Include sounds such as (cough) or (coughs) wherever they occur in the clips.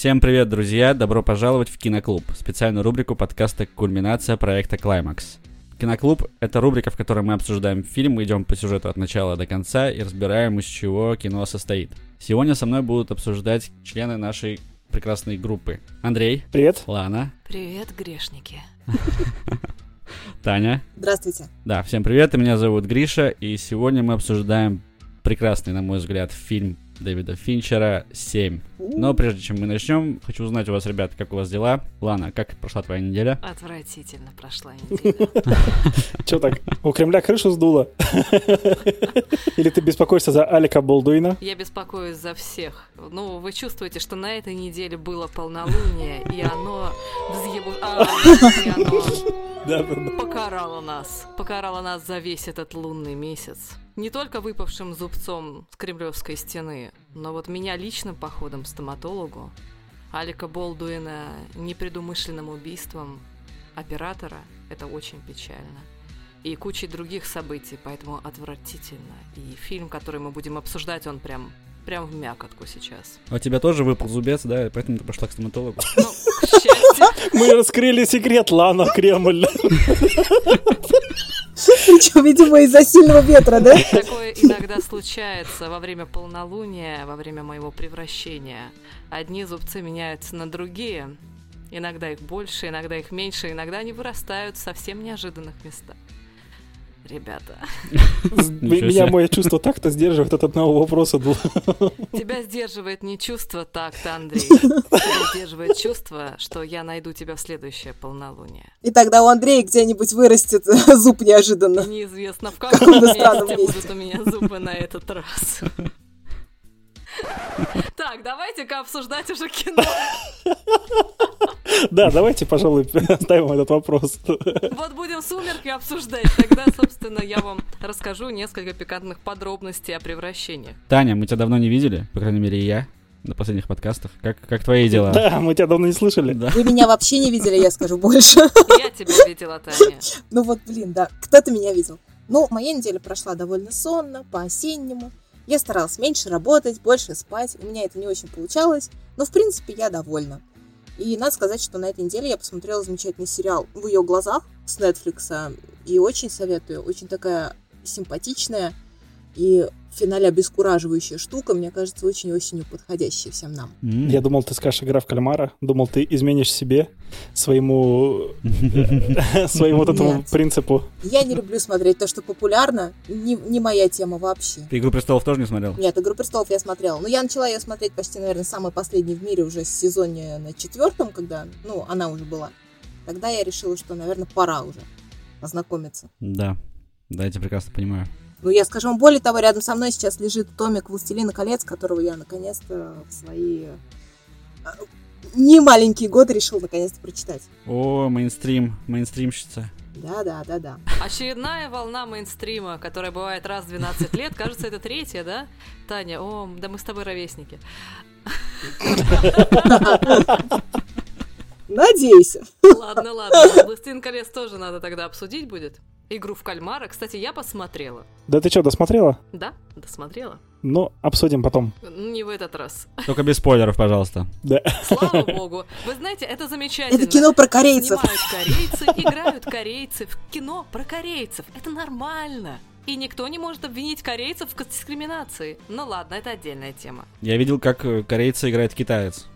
Всем привет, друзья! Добро пожаловать в Киноклуб, специальную рубрику подкаста «Кульминация проекта Клаймакс». Киноклуб — это рубрика, в которой мы обсуждаем фильм, мы идем по сюжету от начала до конца и разбираем, из чего кино состоит. Сегодня со мной будут обсуждать члены нашей прекрасной группы. Андрей. Привет. Лана. Привет, грешники. (laughs) Таня. Здравствуйте. Да, всем привет, меня зовут Гриша, и сегодня мы обсуждаем прекрасный, на мой взгляд, фильм Дэвида Финчера «7». Но прежде чем мы начнем, хочу узнать у вас, ребят, как у вас дела. Лана, как прошла твоя неделя? Отвратительно прошла неделя. (laughs) Че так, у Кремля крышу сдуло? (laughs) Или ты беспокоишься за Алика Болдуина? Я беспокоюсь за всех. Ну, вы чувствуете, что на этой неделе было полнолуние, и оно а, (laughs) покарало нас. Покарало нас за весь этот лунный месяц. Не только выпавшим зубцом с Кремлевской стены, но вот меня личным походом к стоматологу, Алика Болдуина непредумышленным убийством оператора, это очень печально. И кучей других событий, поэтому отвратительно. И фильм, который мы будем обсуждать, он прям прям в мякотку сейчас. А У тебя тоже выпал зубец, да, и поэтому ты пошла к стоматологу? Ну, Мы раскрыли секрет Лана Кремль. Причем, видимо, из-за сильного ветра, да? такое иногда случается во время полнолуния, во время моего превращения. Одни зубцы меняются на другие. Иногда их больше, иногда их меньше, иногда они вырастают в совсем неожиданных местах. Ребята, Меня мое чувство так-то сдерживает от одного вопроса. тебя сдерживает не чувство так-то, Андрей. (laughs) Тебя сдерживает чувство, что я найду тебя в следующее полнолуние. И тогда у Андрея где-нибудь вырастет (laughs) зуб неожиданно. Неизвестно, в каком месте. будут у меня зубы на этот раз. (laughs) Так, давайте-ка обсуждать уже кино. Да, давайте, пожалуй, оставим этот вопрос. Вот будем сумерки обсуждать, тогда, собственно, я вам расскажу несколько пикантных подробностей о превращениях. Таня, мы тебя давно не видели, по крайней мере, и я на последних подкастах. Как, как твои дела? Да, мы тебя давно не слышали. Да. Вы меня вообще не видели, я скажу больше. Я тебя видела, Таня. Ну вот, блин, да, кто-то меня видел. Ну, моя неделя прошла довольно сонно, по-осеннему. Я старалась меньше работать, больше спать. У меня это не очень получалось, но, в принципе, я довольна. И надо сказать, что на этой неделе я посмотрела замечательный сериал «В ее глазах» с Netflix. И очень советую. Очень такая симпатичная и в финале обескураживающая штука. Мне кажется, очень осенью подходящая всем нам. Я думал, ты скажешь игра в кальмара. Думал, ты изменишь себе своему (laughs) своему вот этому принципу. Я не люблю смотреть то, что популярно. Не, не моя тема вообще. Ты «Игру престолов» тоже не смотрел? Нет, «Игру престолов» я смотрела. Но я начала ее смотреть почти, наверное, самый последний в мире уже с сезоне на четвертом, когда, ну, она уже была. Тогда я решила, что, наверное, пора уже ознакомиться. Да. Да, я тебя прекрасно понимаю. Ну, я скажу вам более того, рядом со мной сейчас лежит томик «Властелина колец», которого я, наконец-то, в свои э, не маленькие годы решил, наконец-то, прочитать. О, мейнстрим, мейнстримщица. Да-да-да-да. Очередная волна мейнстрима, которая бывает раз в 12 лет. Кажется, это третья, да? Таня, о, да мы с тобой ровесники. Надеюсь. Ладно, ладно. «Властелин колец» тоже надо тогда обсудить будет. Игру в кальмара. Кстати, я посмотрела. Да ты что, досмотрела? Да, досмотрела. Ну, обсудим потом. Не в этот раз. Только без спойлеров, пожалуйста. Да. Слава богу. Вы знаете, это замечательно. Это кино про корейцев. Снимают корейцы, играют корейцы в кино про корейцев. Это нормально. И никто не может обвинить корейцев в дискриминации. Ну ладно, это отдельная тема. Я видел, как э, корейцы играет китаец.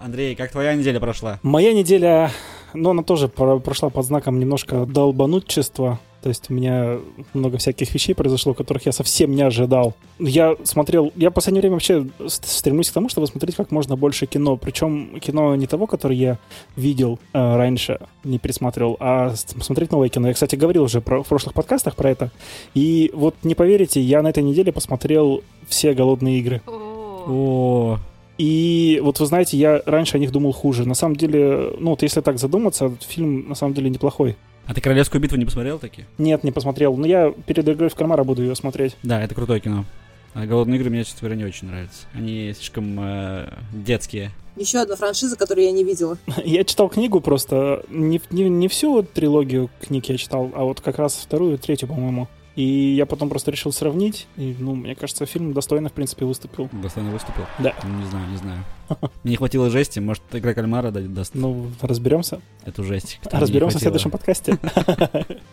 Андрей, как твоя неделя прошла? Моя неделя, ну, она тоже про- прошла под знаком немножко долбанутчества. То есть у меня много всяких вещей произошло, которых я совсем не ожидал. Я смотрел, я в последнее время вообще стремлюсь к тому, чтобы смотреть как можно больше кино. Причем кино не того, которое я видел э, раньше, не пересматривал, а смотреть новое кино. Я, кстати, говорил уже про, в прошлых подкастах про это. И вот не поверите, я на этой неделе посмотрел все голодные игры. О, И вот вы знаете, я раньше о них думал хуже. На самом деле, ну вот если так задуматься, фильм на самом деле неплохой. А ты «Королевскую битву» не посмотрел таки? Нет, не посмотрел. Но я перед игрой в кальмара буду ее смотреть. Да, это крутое кино. А «Голодные игры» мне, честно говоря, не очень нравятся. Они слишком э, детские. Еще одна франшиза, которую я не видела. (laughs) Я читал книгу просто, не, не, не всю трилогию книг я читал, а вот как раз вторую и третью, по-моему. И я потом просто решил сравнить. И, ну, мне кажется, фильм достойно, в принципе, выступил. Достойно выступил? Да. Ну, не знаю, не знаю. Мне не хватило жести, может, игра кальмара да- даст Ну, разберемся. эту жесть. Разберемся в следующем подкасте.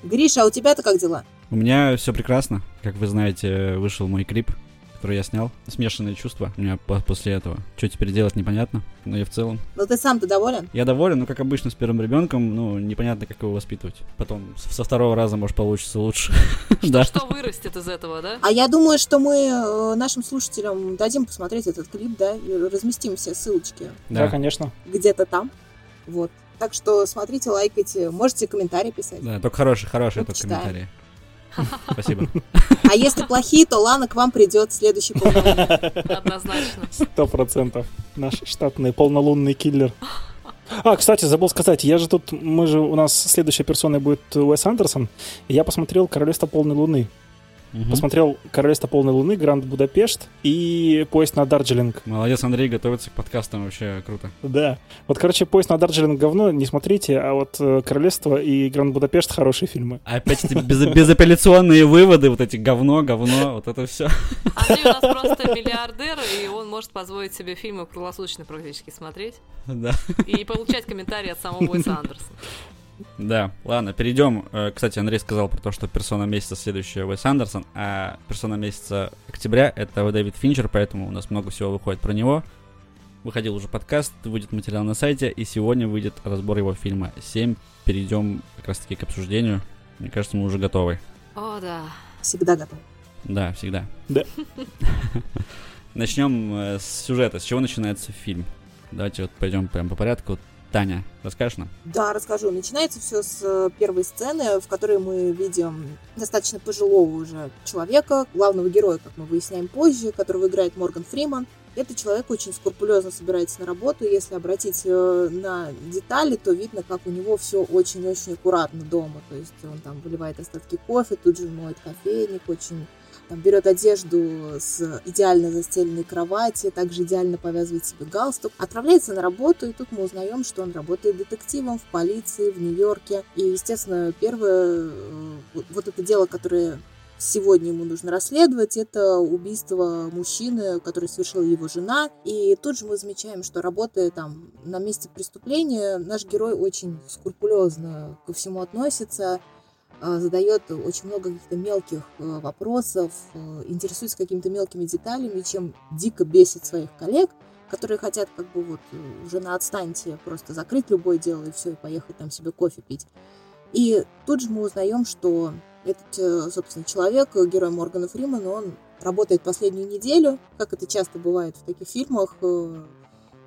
Гриша, а у тебя-то как дела? У меня все прекрасно. Как вы знаете, вышел мой клип, который я снял. Смешанные чувства у меня по- после этого. Что теперь делать, непонятно. Но я в целом. Ну ты сам-то доволен? Я доволен, но как обычно с первым ребенком, ну, непонятно, как его воспитывать. Потом со второго раза, может, получится лучше. (laughs) Да. Что вырастет из этого, да? А я думаю, что мы э, нашим слушателям дадим посмотреть этот клип, да, и разместим все ссылочки Да, конечно. где-то там. Вот. Так что смотрите, лайкайте, можете комментарии писать. да, только хорошие, хорошие только комментарии. Спасибо. А если плохие, то Лана к вам придет в следующий полнолуние. Однозначно. Сто процентов. Наш штатный полнолунный киллер. А, кстати, забыл сказать, я же тут, мы же, у нас следующей персоной будет Уэс Андерсон, и я посмотрел «Королевство полной луны». Мгм. Посмотрел «Королевство полной луны», «Гранд Будапешт» и «Поезд на Дарджилинг». Молодец, Андрей, готовится к подкастам, вообще круто. Да. Вот, короче, «Поезд на Дарджилинг» говно, не смотрите, а вот э, «Королевство» и «Гранд Будапешт» хорошие фильмы. Опять эти без- безапелляционные выводы, вот эти говно, говно, вот это все. Андрей у нас просто миллиардер, и он может позволить себе фильмы круглосуточно практически смотреть Да. и получать комментарии от самого Уэса Андерсона. Да, ладно, перейдем. Э, Кстати, Андрей сказал про то, что персона месяца следующая Уэс Андерсон, а персона месяца октября это Дэвид Финчер, поэтому у нас много всего выходит про него. Выходил уже подкаст, выйдет материал на сайте, и сегодня выйдет разбор его фильма 7. Перейдем как раз таки к обсуждению. Мне кажется, мы уже готовы. О, да. Всегда готов. Да, всегда. Да. (laughs) Начнем э, с сюжета. С чего начинается фильм? Давайте вот пойдем прям по порядку. Таня, расскажешь нам? Да, расскажу. Начинается все с э, первой сцены, в которой мы видим достаточно пожилого уже человека, главного героя, как мы выясняем позже, которого играет Морган Фриман. Этот человек очень скрупулезно собирается на работу. Если обратить э, на детали, то видно, как у него все очень-очень аккуратно дома. То есть он там выливает остатки кофе, тут же моет кофейник, очень там берет одежду с идеально застеленной кровати, также идеально повязывает себе галстук, отправляется на работу, и тут мы узнаем, что он работает детективом в полиции в Нью-Йорке. И, естественно, первое, э, вот- это дело, которое сегодня ему нужно расследовать, это убийство мужчины, который совершила его жена. И тут же мы замечаем, что работая там на месте преступления, наш герой очень скрупулезно ко всему относится, задает очень много каких-то мелких э, вопросов, э, интересуется какими-то мелкими деталями, чем дико бесит своих коллег, которые хотят как бы вот э, уже на отстаньте просто закрыть любое дело и все, и поехать там себе кофе пить. И тут же мы узнаем, что этот, э, собственно, человек, э, герой Моргана Фримана, он работает последнюю неделю, как это часто бывает в таких фильмах, э,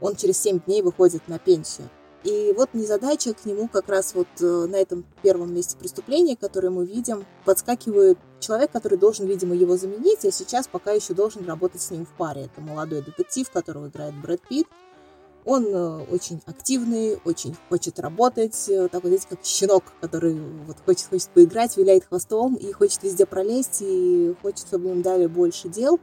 он через 7 дней выходит на пенсию. И вот незадача к нему как раз вот э, на этом первом месте преступления, которое мы видим, подскакивает человек, который должен, видимо, его заменить, а сейчас пока еще должен работать с ним в паре. Это молодой детектив, которого играет Брэд Питт. Он э, очень активный, очень хочет работать, э, такой, знаете, как щенок, который вот хочет, хочет поиграть, виляет хвостом и хочет везде пролезть, и хочет, чтобы им дали больше дел.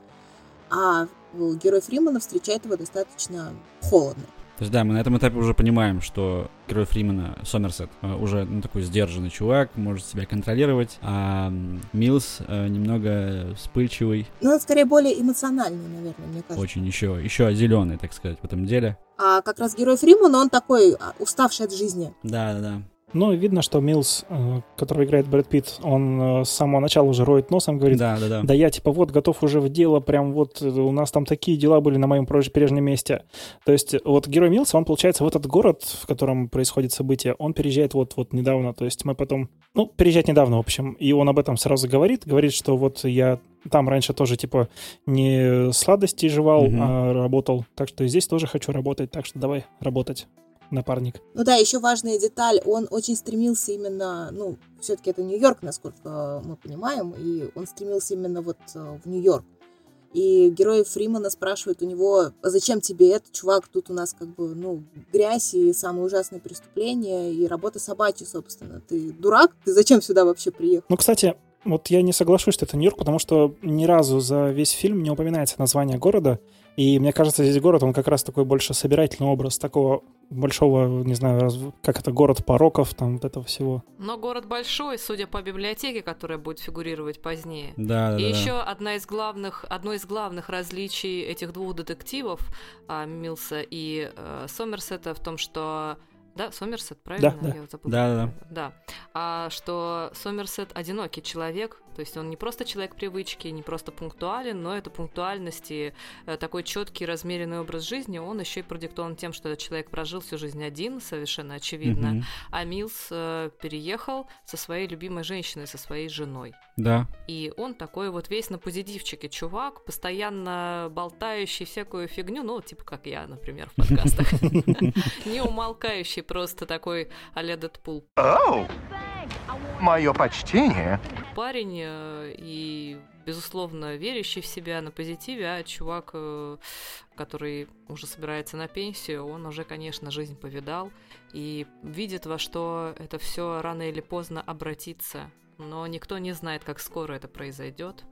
А герой Фримана встречает его достаточно холодно. То есть, да, мы на этом этапе уже понимаем, что герой Фримена, Сомерсет, э, уже ну, такой сдержанный чувак, может себя контролировать, а Милс э, немного вспыльчивый, Но он скорее более эмоциональный, наверное, мне кажется. очень еще, еще зеленый, так сказать, в этом деле. А как раз герой Фримана, он такой а, уставший от жизни. Да, да, да. Ну, видно, что Милс, э, который играет Брэд Питт, он э, с самого начала уже роет носом, говорит, Да, да, да. Да я типа вот готов уже в дело, прям вот э, у нас там такие дела были на моем прежнем месте. То есть вот герой Милса, он получается в этот город, в котором происходит событие, он переезжает вот вот недавно. То есть мы потом, ну переезжать недавно в общем, и он об этом сразу говорит, говорит, что вот я там раньше тоже типа не сладости жевал, Мгм. а работал, так что и здесь тоже хочу работать, так что давай работать, напарник. Ну да, еще важная деталь, он очень стремился именно, ну, все-таки это Нью-Йорк, насколько мы понимаем, и он стремился именно вот э, в Нью-Йорк. И герой Фримана спрашивает у него, а зачем тебе это, чувак, тут у нас как бы, ну, грязь и самые ужасные преступления, и работа собачья, собственно. Ты дурак? Ты зачем сюда вообще приехал? Ну, кстати, Вот я не соглашусь, что это Нью-Йорк, потому что ни разу за весь фильм не упоминается название города. И мне кажется, здесь город, он как раз такой больше собирательный образ такого большого, не знаю, как это, город пороков, там вот этого всего. Но город большой, судя по библиотеке, которая будет фигурировать позднее. Да, да, И да. еще одна из главных, одно из главных различий этих двух детективов, а, Милса и э, Сомерсета, в том, что... Да, Сомерсет, правильно? да. Я вот забыла. Да, да, Да. А что Сомерсет одинокий человек, то есть он не просто человек привычки, не просто пунктуален, но это пунктуальность и э, такой четкий, размеренный образ жизни, он еще и продиктован тем, что этот человек прожил всю жизнь один, совершенно очевидно. Мгм. А Милс э, переехал со своей любимой женщиной, со своей женой. Да. И он такой вот весь на позитивчике чувак, постоянно болтающий всякую фигню, ну, типа как я, например, в подкастах. (laughs) (laughs) Не умолкающий, просто такой а-ля Дэдпул Оу! Мое почтение. парень э, и, безусловно, верящий в себя на позитиве, а чувак, э, который уже собирается на пенсию, он уже, конечно, жизнь повидал и видит, во что это все рано или поздно обратится. Но никто не знает, как скоро это произойдет.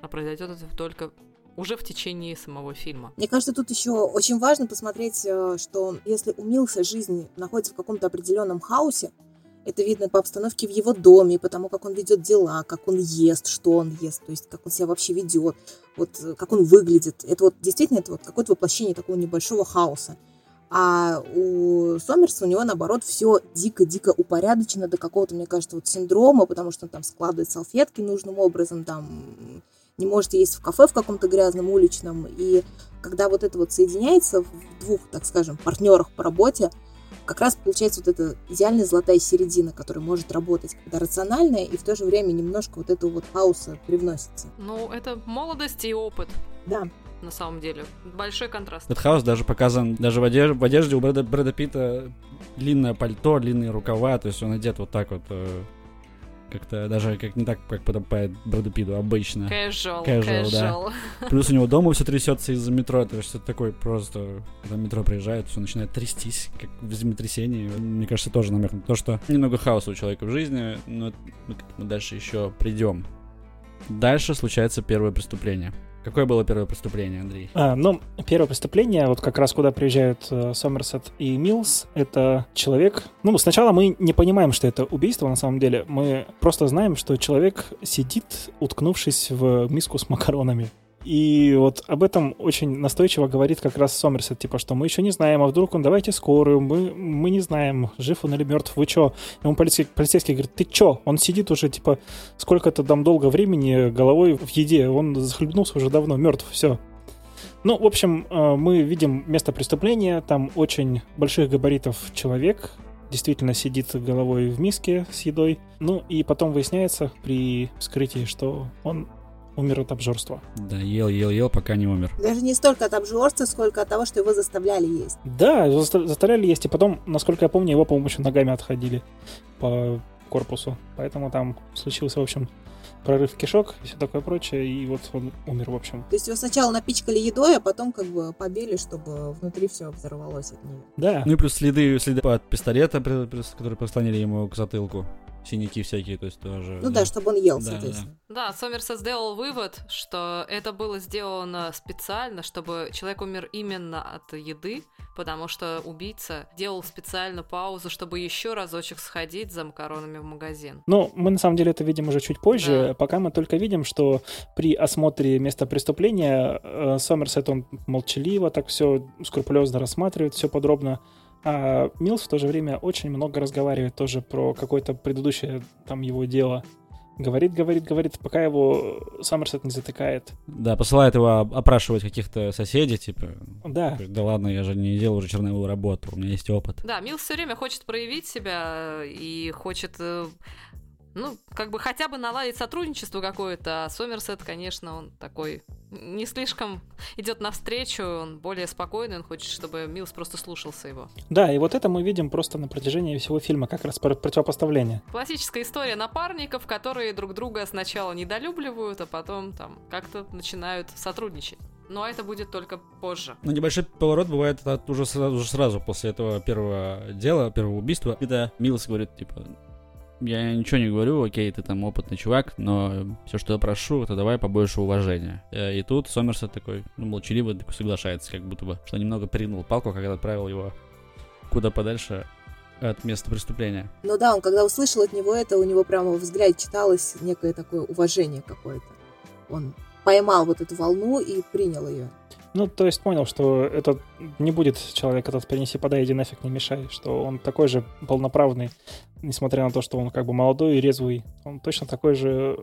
А произойдет это только уже в течение самого фильма. Мне кажется, тут еще очень важно посмотреть, э, что если у Милса жизнь находится в каком-то определенном хаосе, это видно по обстановке в его доме, по тому, как он ведет дела, как он ест, что он ест, то есть как он себя вообще ведет, вот э, как он выглядит. Это вот действительно это вот какое-то воплощение такого небольшого хаоса. А у Сомерса у него, наоборот, все дико-дико упорядочено до какого-то, мне кажется, вот синдрома, потому что он там складывает салфетки нужным образом, там не может есть в кафе в каком-то грязном уличном. И когда вот это вот соединяется в двух, так скажем, партнерах по работе, как раз получается вот эта идеальная золотая середина, которая может работать, когда рациональная и в то же время немножко вот этого вот хаоса привносится. Ну, это молодость и опыт, Да, на самом деле. Большой контраст. Этот хаос даже показан, даже в одежде, в одежде у Брэда, Брэда Питта длинное пальто, длинные рукава, то есть он одет вот так вот, э, как-то даже как не так, как подобает Брэду Питту обычно. Casual, Casual, да. casual. Плюс у него дома все трясется из-за метро, то есть это такой просто, когда метро приезжает, все начинает трястись, как в землетрясении. Мне кажется, тоже намек на то, что немного хаоса у человека в жизни, но мы к этому дальше еще придем. Дальше случается первое преступление. Какое было первое преступление, Андрей? А, ну, первое преступление, вот как раз куда приезжают э, Сомерсет и Милс, это человек... Ну, сначала мы не понимаем, что это убийство на самом деле. Мы просто знаем, что человек сидит, уткнувшись в миску с макаронами. И вот об этом очень настойчиво говорит как раз Сомерсет, типа, что мы еще не знаем, а вдруг он, давайте скорую, мы, мы не знаем, жив он или мертв, вы чё? Ему полицейский, полицейский говорит, ты чё? Он сидит уже, типа, сколько-то там долго времени головой в еде, он захлебнулся уже давно, мертв, все. Ну, в общем, э, мы видим место преступления, там очень больших габаритов человек, действительно сидит головой в миске с едой. Ну, и потом выясняется при вскрытии, что он умер от обжорства. Да, ел, ел, ел, пока не умер. даже не столько от обжорства, сколько от того, что его заставляли есть. Да, заставляли есть, и потом, насколько я помню, его, по-моему, еще ногами отходили по корпусу. Поэтому там случился, в общем, прорыв кишок и все такое прочее, и вот он умер, в общем. То есть его сначала напичкали едой, а потом как бы побили, чтобы внутри все взорвалось от нее. Да, Ну и плюс следы, следы от пистолета, которые прислонили ему к затылку. Синяки всякие, то есть тоже... Ну да, чтобы он ел, Да, соответственно. Да, Сомерсет сделал вывод, что это было сделано специально, чтобы человек умер именно от еды, потому что убийца делал специально паузу, чтобы еще разочек сходить за макаронами в магазин. Ну, мы на самом деле это видим уже чуть позже. Да. Пока мы только видим, что при осмотре места преступления э, Сомерсет, он молчаливо так все скрупулезно рассматривает, все подробно. А Милс в то же время очень много разговаривает тоже про какое-то предыдущее там его дело. Говорит, говорит, говорит, пока его Сомерсет не затыкает. Да, посылает его опрашивать каких-то соседей, типа, Да, говорит, да ладно, я же не делал уже черновую работу, у меня есть опыт. Да, Мил все время хочет проявить себя и хочет, э, ну, как бы хотя бы наладить сотрудничество какое-то. А Сомерсет, конечно, он такой не слишком идет навстречу, он более спокойный, он хочет, чтобы Милс просто слушался его. да, и вот это мы видим просто на протяжении всего фильма, как раз про- противопоставление. Классическая история напарников, которые друг друга сначала недолюбливают, а потом там как-то начинают сотрудничать. Но это будет только позже. Ну, небольшой поворот бывает уже сразу, уже сразу после этого первого дела, первого убийства, когда Милс говорит, типа, я ничего не говорю, окей, ты там опытный чувак, но все, что я прошу, это давай побольше уважения. Э, И тут Сомерсет такой, ну, молчаливо такой соглашается, как будто бы, что немного пригнул палку, когда отправил его куда подальше от места преступления. Ну да, он когда услышал от него это, у него прямо во взгляде читалось некое такое уважение какое-то. Он поймал вот эту волну и принял ее. Ну, то есть понял, что это не будет человек этот принеси, подай, иди нафиг, не мешай, что он такой же полноправный, несмотря на то, что он как бы молодой и резвый. Он точно такой же...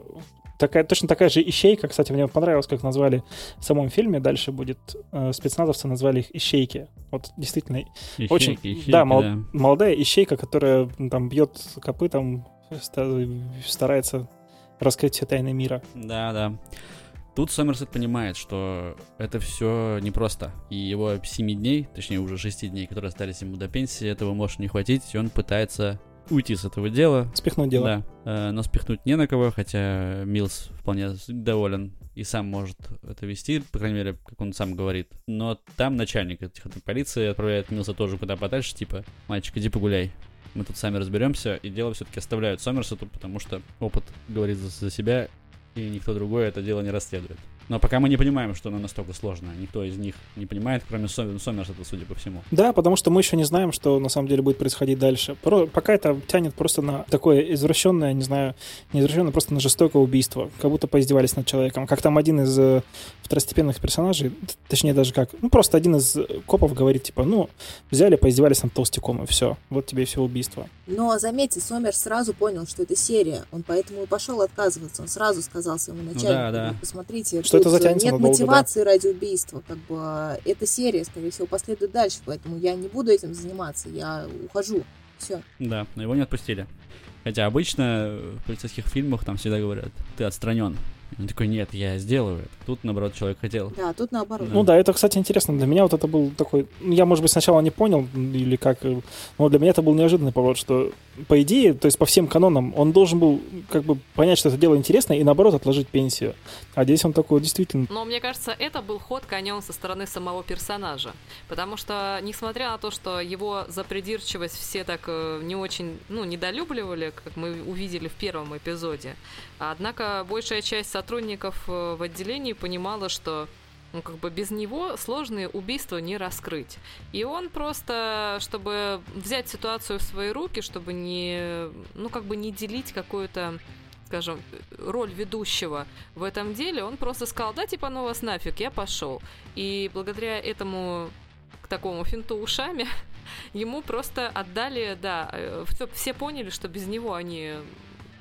Такая, точно такая же ищейка. Кстати, мне понравилось, как назвали в самом фильме. Дальше будет... э, спецназовцы назвали их ищейки. Вот действительно Ищейки, Очень, ищейки, да, мол- молодая ищейка, которая там бьет копытом, ста- старается раскрыть все тайны мира. Да, да. Тут Сомерсет понимает, что это все непросто. И его 7 дней, точнее уже 6 дней, которые остались ему до пенсии, этого может не хватить, и он пытается уйти с этого дела. Спихнуть дело. Да, э, но спихнуть не на кого, хотя Милс вполне доволен и сам может это вести, по крайней мере, как он сам говорит. Но там начальник этих полиции отправляет Милса тоже куда подальше, типа, мальчик, иди погуляй. Мы тут сами разберемся, и дело все-таки оставляют Сомерсету, потому что опыт говорит за себя, и никто другой это дело не расследует. Но пока мы не понимаем, что оно настолько сложно. Никто из них не понимает, кроме Сом- Сомерсета, судя по всему. Да, потому что мы еще не знаем, что на самом деле будет происходить дальше. Про- пока это тянет просто на такое извращенное, не знаю, не извращенное, просто на жестокое убийство. Как будто поиздевались над человеком. Как там один из э, второстепенных персонажей, точнее даже как, ну просто один из э, копов говорит, типа, ну, взяли, поиздевались над толстяком, и все. Вот тебе и все убийство. Но заметьте, Сомер сразу понял, что это серия. Он поэтому и пошел отказываться. Он сразу сказал своему начальнику, да, да. «Вы посмотрите, Что это тут затянется нет надолго, мотивации ради убийства. Как бы а, эта серия, скорее всего, последует дальше. Поэтому я не буду этим заниматься. Я ухожу. Все. Да, но его не отпустили. Хотя обычно в полицейских фильмах там всегда говорят, ты отстранен. Он такой, нет, я сделаю это. Тут, наоборот, человек хотел. Да, тут наоборот. Ну да, это, кстати, интересно. Для меня вот это был такой... ну, Я, может быть, сначала не понял, или как... э, Но для меня это был неожиданный поворот, что, по идее, то есть по всем канонам, он должен был как бы понять, что это дело интересное, и, наоборот, отложить пенсию. А здесь он такой, действительно... Но мне кажется, это был ход конем со стороны самого персонажа. Потому что, несмотря на то, что его за придирчивость все так э, не очень, ну, недолюбливали, как мы увидели в первом эпизоде, однако большая часть сотрудников э, в отделении понимала, что ну, как бы без него сложные убийства не раскрыть. И он просто, чтобы взять ситуацию в свои руки, чтобы не, ну, как бы не делить какую-то скажем, роль ведущего в этом деле, он просто сказал, да, типа, ну вас нафиг, я пошел. И благодаря этому, к такому финту ушами, (laughs) ему просто отдали, да, э, все, все поняли, что без него они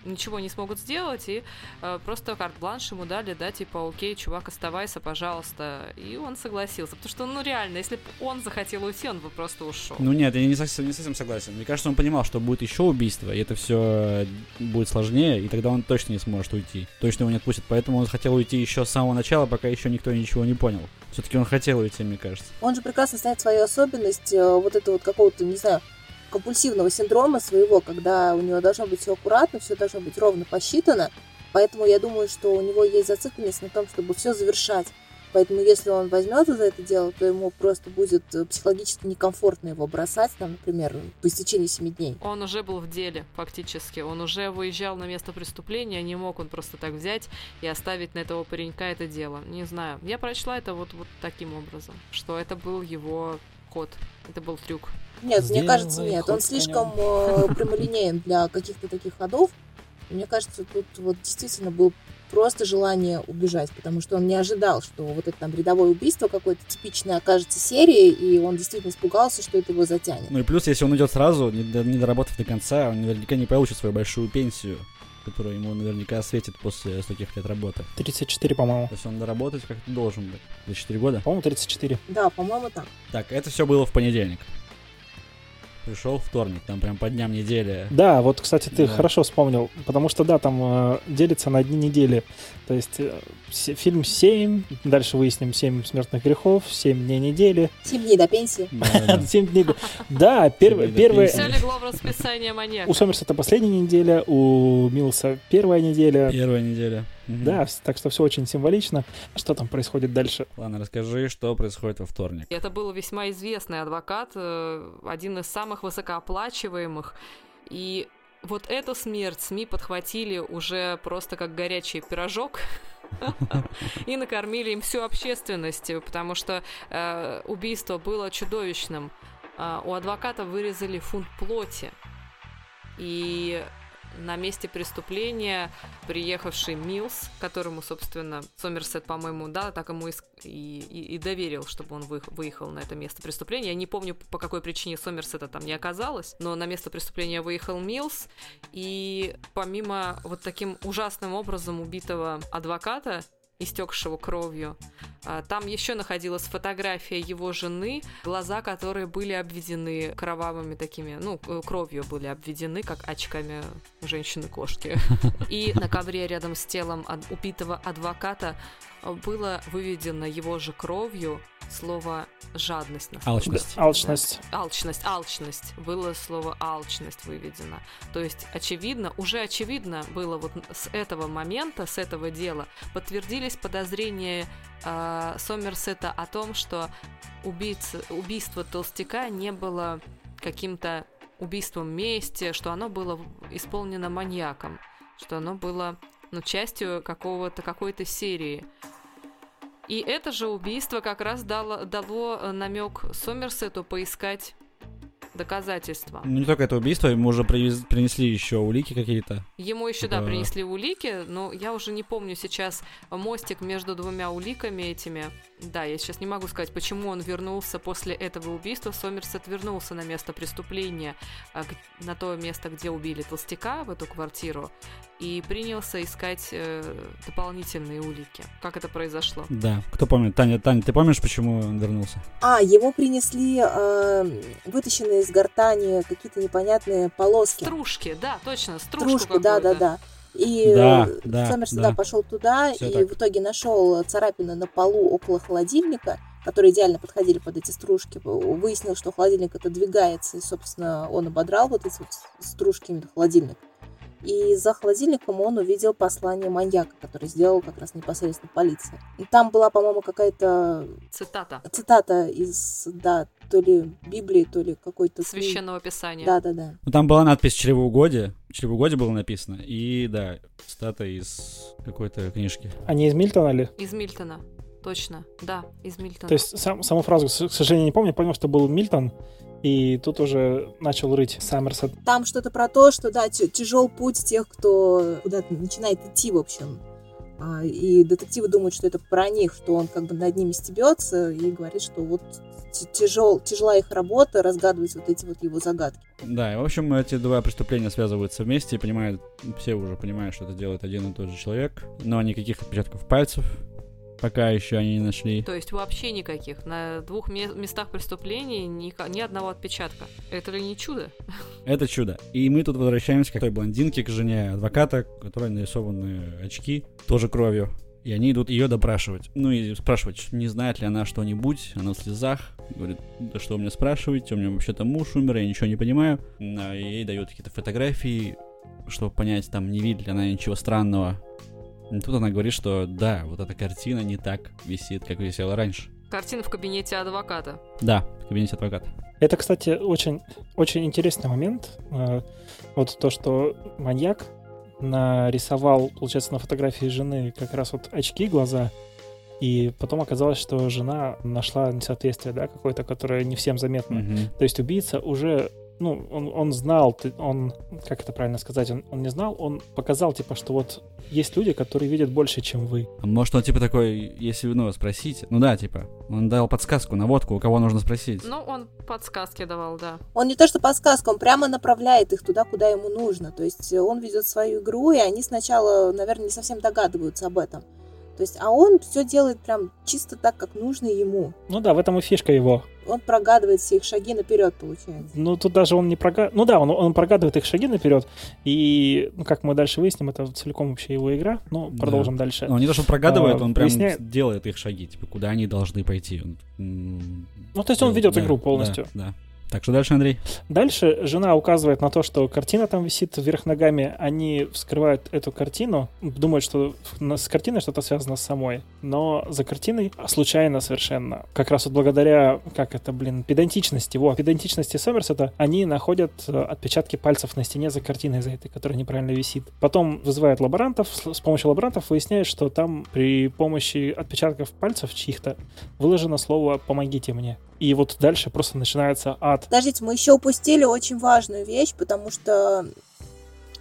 ничего не смогут сделать, и э, просто карт-бланш ему дали, да, типа, окей, чувак, оставайся, пожалуйста. И он согласился. Потому что, ну, реально, если бы он захотел уйти, он бы просто ушел. Ну нет, я не совсем, не совсем согласен. Мне кажется, он понимал, что будет еще убийство, и это все будет сложнее, и тогда он точно не сможет уйти. Точно его не отпустят. Поэтому он хотел уйти еще с самого начала, пока еще никто ничего не понял. Все-таки он хотел уйти, мне кажется. Он же прекрасно знает свою особенность, э, вот это вот какого-то, не знаю, компульсивного синдрома своего, когда у него должно быть все аккуратно, все должно быть ровно посчитано. Поэтому я думаю, что у него есть зацикленность на том, чтобы все завершать. Поэтому если он возьмется за это дело, то ему просто будет э, психологически некомфортно его бросать, там, например, по истечении 7 дней. Он уже был в деле, фактически. Он уже выезжал на место преступления, не мог он просто так взять и оставить на этого паренька это дело. Не знаю. Я прочла это вот, вот таким образом, что это был его ход, это был трюк. Нет, мне кажется, нет. Он слишком э, прямолинеен для каких-то таких ходов. И мне кажется, тут вот действительно был просто желание убежать, потому что он не ожидал, что вот это там рядовое убийство какое-то типичное окажется серией, и он действительно испугался, что это его затянет. Ну и плюс, если он идет сразу, не, до- не доработав до конца, он наверняка не получит свою большую пенсию, которая ему наверняка светит после стольких лет работы. 34, по-моему. То есть он доработать как-то должен быть. За 4 года. По-моему, 34. Да, по-моему, так. Так, это все было в понедельник. Пришел вторник, там прям по дням недели. Да, вот, кстати, ты Да. хорошо вспомнил, потому что, да, там э, делится на дни недели. То есть э, фильм 7, дальше выясним 7 смертных грехов, 7 дней недели, 7 дней до пенсии. Да, да, да. (laughs) 7 дней... Да, до первая... пенсии. Все легло в расписание маньяка. У Сомерсета последняя неделя, у Милса первая неделя. Первая неделя. Мгм. Да, так что все очень символично. Что там происходит дальше? Ладно, расскажи, что происходит во вторник. Это был весьма известный адвокат, э, один из самых высокооплачиваемых. И вот эту смерть СМИ подхватили уже просто как горячий пирожок (laughs) и накормили им всю общественность, потому что э, убийство было чудовищным. Э, у адвоката вырезали фунт плоти. И на месте преступления приехавший Милс, которому, собственно, Сомерсет, по-моему, да, так ему и, и, и доверил, чтобы он выехал на это место преступления. Я не помню, по какой причине Сомерсета там не оказалось, но на место преступления выехал Милс, и помимо вот таким ужасным образом убитого адвоката, истекшего кровью. А, там еще находилась фотография его жены, глаза которые были обведены кровавыми такими, ну, кровью были обведены, как очками женщины-кошки. И на ковре рядом с телом убитого адвоката было выведено его же кровью слово жадность. Алчность. Алчность. Алчность, алчность. Было слово алчность выведено. То есть, очевидно, уже очевидно было вот с этого момента, с этого дела, подтвердились подозрения э, Сомерсета о том, что убийц, убийство толстяка не было каким-то убийством мести, что оно было исполнено маньяком, что оно было ну, частью какого-то какой-то серии. И это же убийство как раз дало, дало э, намек Сомерсету поискать доказательства. Ну, не только это убийство, ему уже привез, принесли еще улики какие-то. Ему еще, типа... да, принесли улики, но я уже не помню сейчас мостик между двумя уликами этими. Да, я сейчас не могу сказать, почему он вернулся после этого убийства. Сомерсет вернулся на место преступления, а, на то место, где убили толстяка, в эту квартиру, и принялся искать э, дополнительные улики. Как это произошло? Да, кто помнит? Таня, Таня, ты помнишь, почему он вернулся? А, ему принесли э, вытащенные из гортани какие-то непонятные полоски. Стружки, да, точно, стружку Стружку, да, да, да. И да, да, Саммерс да. пошел туда Всё и так. в итоге нашел царапины на полу около холодильника, которые идеально подходили под эти стружки. Выяснил, что холодильник отодвигается, и, собственно, он ободрал вот эти вот стружки холодильник. И за холодильником он увидел послание маньяка, который сделал как раз непосредственно полиция. И там была, по-моему, какая-то Цитата цитата из, да, то ли Библии, то ли какой-то... священного писания. Да, да, да. Ну, там была надпись «Чревоугодие». «Чревоугодие» было написано. И, да, стата из какой-то книжки. А не из Мильтона ли? Из Мильтона. Точно, да, из Мильтона. То есть сам, саму фразу, к сожалению, не помню, понял, что был Мильтон, и тут уже начал рыть Саммерсет. Там что-то про то, что, да, тяжел путь тех, кто куда-то начинает идти, в общем. А, И детективы думают, что это про них, что он как бы над ними стебется и говорит, что вот тяжел, тяжела их работа разгадывать вот эти вот его загадки. Да, и, в общем, эти два преступления связываются вместе и понимают, все уже понимают, что это делает один и тот же человек, но никаких отпечатков пальцев пока еще они не нашли. То есть вообще никаких. На двух ме- местах преступлений ни, ни одного отпечатка. Это ли не чудо? Это чудо. И мы тут возвращаемся к той блондинке, к жене адвоката, у которой нарисованы очки, тоже кровью. И они идут ее допрашивать. Ну и спрашивать, не знает ли она что-нибудь. Она в слезах. Говорит, да что вы меня спрашиваете? У меня вообще-то муж умер, я ничего не понимаю. И ей дают какие-то фотографии, чтобы понять, там, не видит ли она ничего странного. И тут она говорит, что да, вот эта картина не так висит, как висела раньше. Картина в кабинете адвоката. Да, в кабинете адвоката. Это, кстати, очень, очень интересный момент. Э, Вот то, что маньяк нарисовал, получается, на фотографии жены как раз вот очки, глаза, и потом оказалось, что жена нашла несоответствие, да, какое-то, которое не всем заметно. Мгм. То есть убийца уже, ну, он, он знал, он, как это правильно сказать, он, он не знал, он показал, типа, что вот есть люди, которые видят больше, чем вы. А может он типа такой, если ну, спросить, ну да, типа, он дал подсказку, наводку, у кого нужно спросить. Ну, он подсказки давал, да. Он не то что подсказка, он прямо направляет их туда, куда ему нужно. То есть он ведет свою игру, и они сначала, наверное, не совсем догадываются об этом. То есть, а он все делает прям чисто так, как нужно ему. Ну да, в этом и фишка его. Он прогадывает все их шаги наперед, получается. Ну, тут даже он не прогадывает. Ну да, он, он прогадывает их шаги наперед. И, ну, как мы дальше выясним, это целиком вообще его игра. Ну, Да. продолжим дальше. Он не то, что прогадывает, А, он прям выясняет- делает их шаги, типа, куда они должны пойти. Он, Ну, то есть он ведет да, игру да, полностью. Да, Так что дальше, Андрей? Дальше жена указывает на то, что картина там висит вверх ногами. Они вскрывают эту картину, думают, что с картиной что-то связано с самой. Но за картиной случайно совершенно. Как раз вот благодаря, как это, блин, педантичности, во, педантичности Сомерсета, они находят э, отпечатки пальцев на стене за картиной, за этой, которая неправильно висит. Потом вызывают лаборантов, с помощью лаборантов выясняют, что там при помощи отпечатков пальцев чьих-то выложено слово «помогите мне». И вот дальше просто начинается ад. Подождите, мы еще упустили очень важную вещь, потому что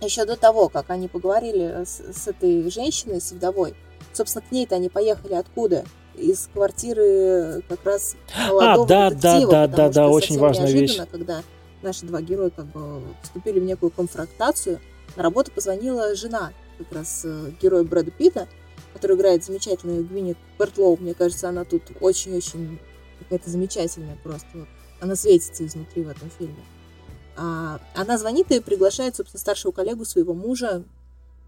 еще до того, как они поговорили с, с этой женщиной, с вдовой, собственно, к ней-то они поехали откуда? Из квартиры как раз молодого а, да, детектива, да, да, да, да, очень важная вещь. когда наши два героя как бы вступили в некую конфронтацию, на работу позвонила жена как раз э, героя Брэда Питта, который играет замечательную Гвинет Бертлоу. Мне кажется, она тут очень-очень какая-то замечательная просто. Вот. Она светится изнутри в этом фильме. А, она звонит и приглашает, собственно, старшего коллегу своего мужа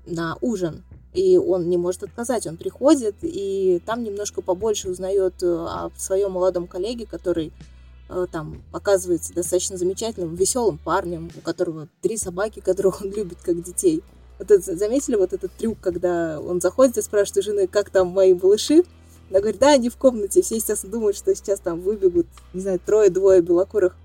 на ужин. И он не может отказать. Он приходит и там немножко побольше узнает э, о своем молодом коллеге, который э, там оказывается достаточно замечательным, веселым парнем, у которого три собаки, которых он (laughs) любит как детей. Вот это, заметили вот этот трюк, когда он заходит и спрашивает у жены, как там мои малыши? Она говорит, да, они в комнате. Все, естественно, думают, что сейчас там выбегут, не знаю, трое-двое белокурых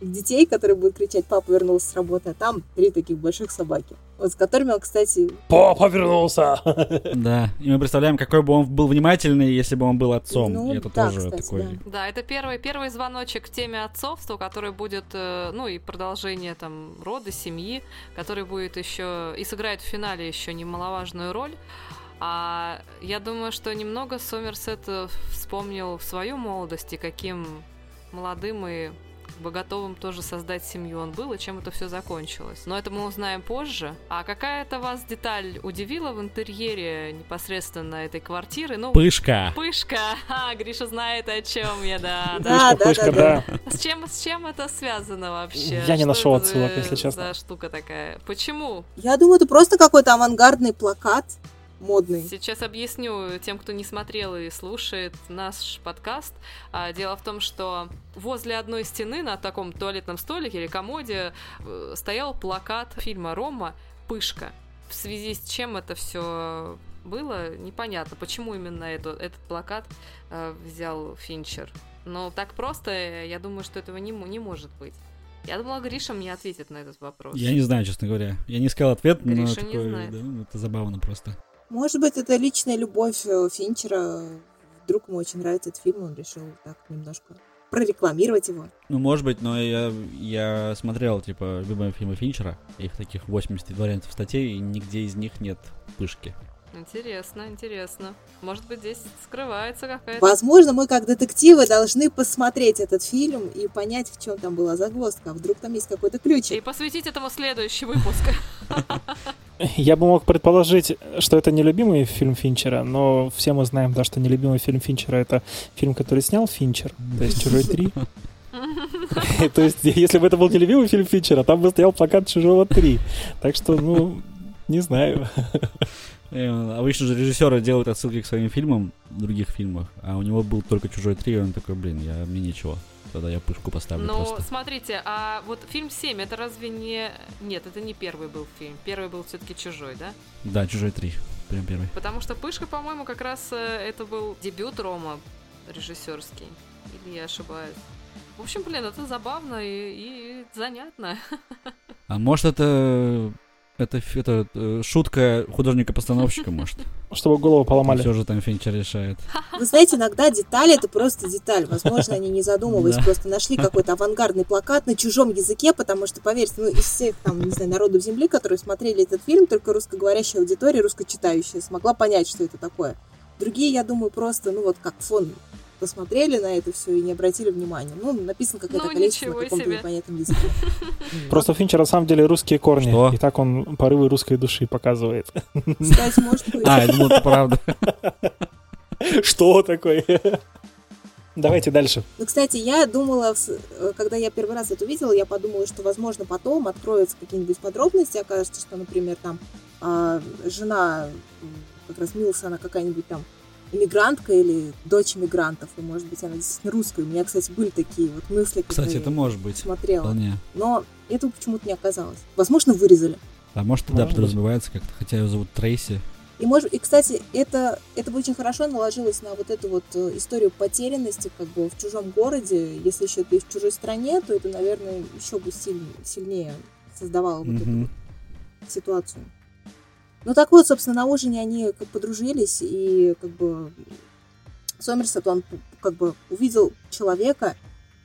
детей, которые будут кричать «Папа вернулся с работы», а там три таких больших собаки. Вот с которыми он, кстати... Папа вернулся! (laughs) Да, и мы представляем, какой бы он был внимательный, если бы он был отцом. Ну, и это да, тоже кстати, такой... да. Да, это первый, первый звоночек к теме отцовства, который будет, э, ну и продолжение там рода, семьи, который будет еще и сыграет в финале еще немаловажную роль. А я думаю, что немного Сомерсет э, вспомнил в свою молодость и каким молодым и бы готовым тоже создать семью он был, и чем это все закончилось. Но это мы узнаем позже. А какая-то вас деталь удивила в интерьере непосредственно этой квартиры? Ну, Пышка! Пышка! (laughs) А, Гриша знает, о чем я, да. (laughs) Да, да, Пышка, да, да. С чем, с чем это связано вообще? Я не нашел отсылок, если честно. За штука такая. Почему? Я думаю, это просто какой-то авангардный плакат модный. Сейчас объясню тем, кто не смотрел и слушает наш подкаст. А, Дело в том, что возле одной стены на таком туалетном столике или комоде э, стоял плакат фильма Рома «Пышка». В связи с чем это все было, непонятно, почему именно это, этот плакат э, взял Финчер. Но так просто, я думаю, что этого не, не может быть. Я думала, Гриша мне ответит на этот вопрос. Я не знаю, честно говоря. Я не искал ответ, но Гриша не такой, знает. да, ну, это забавно просто. Может быть, это личная любовь э, Финчера. Вдруг ему очень нравится этот фильм, он решил так немножко прорекламировать его. Ну, может быть, но я, я смотрел, типа, любые фильмы Финчера, их таких 80 вариантов статей, и нигде из них нет пышки. Интересно, интересно. Может быть, здесь скрывается какая-то Возможно, мы как детективы должны посмотреть этот фильм и понять, в чем там была загвоздка. А Вдруг там есть какой-то И ключик. посвятить этому следующий выпуск. (laughs) Я бы мог предположить, что это нелюбимый фильм Финчера, но все мы знаем, да, что нелюбимый фильм Финчера — это фильм, который снял Финчер, то есть «Чужой 3». (laughs) То есть, если бы это был нелюбимый фильм Финчера, там бы стоял плакат «Чужого 3». Так что, ну, не знаю. Э, Обычно же режиссеры делают отсылки к своим фильмам в других фильмах, а у него был только «Чужой 3», и он такой, блин, я, мне нечего. Тогда я пышку поставлю Но просто. смотрите, а вот фильм 7, это разве не... Нет, это не первый был фильм. Первый был все-таки «Чужой», да? Да, «Чужой 3», прям первый. Потому что «Пышка», по-моему, как раз э, это был дебют Рома режиссерский. Или я ошибаюсь? В общем, блин, это забавно и, и занятно. (laughs) А может это... Это, это э, шутка художника-постановщика, может. Чтобы голову поломали. Все же там Финчер решает. Вы знаете, иногда детали это просто деталь. Возможно, они не задумываясь, Да. просто нашли какой-то авангардный плакат на чужом языке, потому что, поверьте, ну, из всех там, не знаю, народов Земли, которые смотрели этот фильм, только русскоговорящая аудитория, русскочитающая, смогла понять, что это такое. Другие, я думаю, просто, ну вот как фон посмотрели на это все и не обратили внимания. Ну, написано какое-то Ну, количество на каком-то непонятном языке. (laughs) Просто у Финчера на самом деле русские корни. Что? И так он порывы русской души показывает. Кстати, может быть. А, я думал, это правда. (laughs) Что такое? Давайте дальше. Ну, кстати, я думала, э, когда я первый раз это увидела, я подумала, что, возможно, потом откроются какие-нибудь подробности, окажется, что, например, там а, жена как раз Милса, она какая-нибудь там иммигрантка или дочь иммигрантов, и, может быть, она действительно русская. У меня, кстати, были такие вот мысли, Кстати, это может быть. смотрела. Вполне. Но этого почему-то не оказалось. Возможно, вырезали. А может, да, подразумевается как-то, хотя ее зовут Трейси. И, может, и, кстати, это, это бы очень хорошо наложилось на вот эту вот э, историю потерянности как бы в чужом городе. Если еще ты в чужой стране, то это, наверное, еще бы силь- сильнее создавало вот эту ситуацию. Ну так вот, собственно, на ужине они как подружились, и как бы Сомерсет, он как бы увидел человека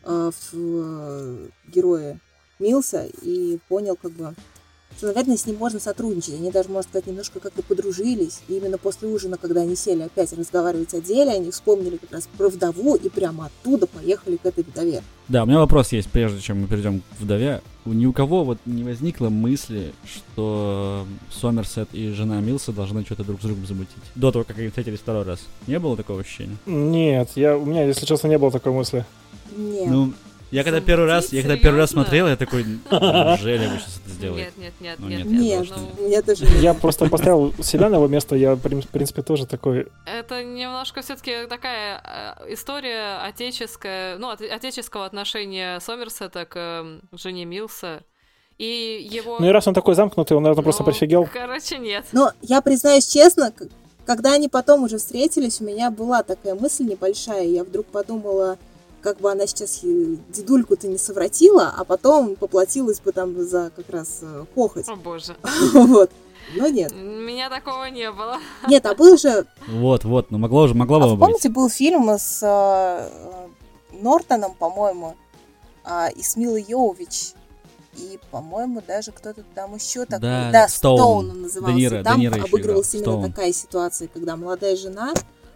э, в э, герое Милса и понял как бы, что, наверное, с ним можно сотрудничать. Они даже, можно сказать, немножко как-то подружились. И именно после ужина, когда они сели опять разговаривать о деле, они вспомнили как раз про вдову и прямо оттуда поехали к этой вдове. Да, у меня вопрос есть, прежде чем мы перейдем к вдове. У ни у кого вот не возникло мысли, что Сомерсет и жена Милса должны что-то друг с другом замутить. До того, как они встретились второй раз. Не было такого ощущения? Нет, я, у меня, если честно, не было такой мысли. Нет. Ну, я когда первый раз, я когда первый раз смотрел, я такой, неужели вы сейчас это сделаете? Нет, нет, нет, Ну, нет, нет, нет. Тоже нет. Я просто поставил себя на его место, я, в прин- в принципе, тоже такой... Это немножко все-таки такая э, история отеческая, ну, от- отеческого отношения Сомерсета к э, жене Милса. И его... Ну и раз он такой замкнутый, он, наверное, просто Ну, пофигел. Короче, нет. Но я признаюсь честно, к- когда они потом уже встретились, у меня была такая мысль небольшая. Я вдруг подумала, как бы она сейчас э, дедульку-то не совратила, а потом поплатилась бы там за как раз э, похоть. О боже. (laughs) Вот. Но нет. У меня такого не было. Нет, а был же... Вот, вот, ну могло же, могло А бы вы быть. помните, был фильм с э, э, Нортоном, по-моему, а, и с Милой Йовович. И, по-моему, даже кто-то там еще такой. Да, Да, Стоун. Стоун он назывался. И там еще обыгрывалась именно Стоун. такая ситуация, когда молодая жена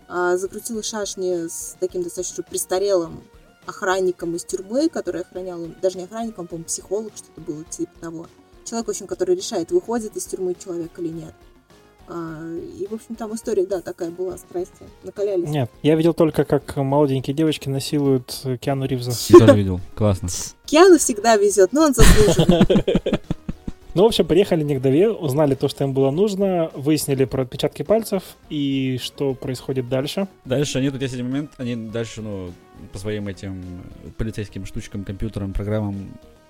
а, закрутила шашни с таким достаточно престарелым охранником из тюрьмы, который охранял, даже не охранником, по-моему, психолог, что-то было типа того. Человек, в общем, который решает, выходит из тюрьмы человек или нет. А, и, в общем, там история, да, такая была, страсти накалялись. Нет, я видел только, как молоденькие девочки насилуют э, Киану Ривза. Я тоже (laughs) видел, классно. Киану всегда везет, но он заслуживает. (laughs) Ну, в общем, приехали не к Дове, узнали то, что им было нужно, выяснили про отпечатки пальцев и что происходит дальше. Дальше они тут есть один момент, они дальше, ну, по своим этим полицейским штучкам, компьютерам, программам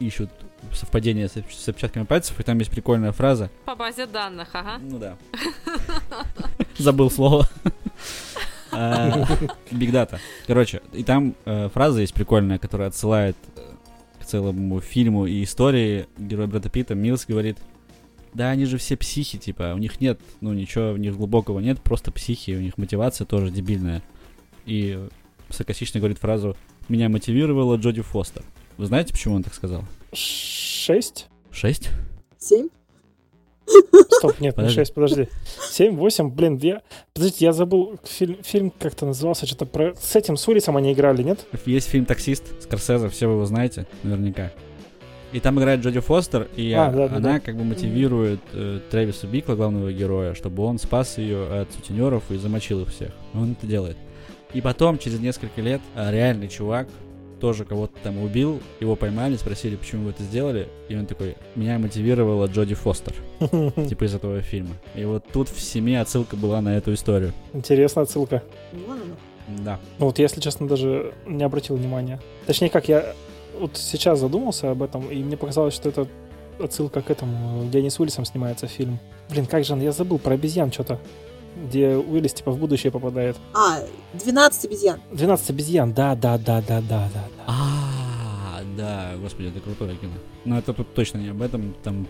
ищут совпадение с, отп- с отпечатками пальцев, и там есть прикольная фраза. По базе данных, ага. Ну да. (laughs) Забыл слово. (laughs) Биг дата. Короче, и там э, фраза есть прикольная, которая отсылает э, целому фильму и истории. Герой Брэда Питта Милс говорит, да, они же все психи, типа, у них нет, ну, ничего в них глубокого нет, просто психи, у них мотивация тоже дебильная. И саркастично говорит фразу «Меня мотивировала Джоди Фостер». Вы знаете, почему он так сказал? Шесть? Шесть? Семь? Стоп, нет, не Подожди. шесть, подожди. Семь, восемь, блин, я... Подождите, я забыл, фильм, фильм как-то назывался, что-то про... С этим, с Урисом они играли, нет? Есть фильм «Таксист» Скорсезе, все вы его знаете, наверняка. И там играет Джоди Фостер, и А, да, она да. как бы мотивирует э, Трэвиса Бикла, главного героя, чтобы он спас ее от сутенеров и замочил их всех. Он это делает. И потом, через несколько лет, а, реальный чувак тоже кого-то там убил, его поймали, спросили, почему вы это сделали, и он такой, меня мотивировала Джоди Фостер, (laughs) типа из этого фильма. И вот тут в семье отсылка была на эту историю. Интересная отсылка. Да. Ну вот, если честно, даже не обратил внимания. Точнее, как я вот сейчас задумался об этом, и мне показалось, что это отсылка к этому, где они с Уиллисом снимается фильм. Блин, как же он, я забыл про обезьян что-то. Где Уиллис типа в будущее попадает. А, 12 обезьян. 12 обезьян, да, да, да, да, да, да. да. А, да, господи, это крутое кино. Но это тут точно не об этом, там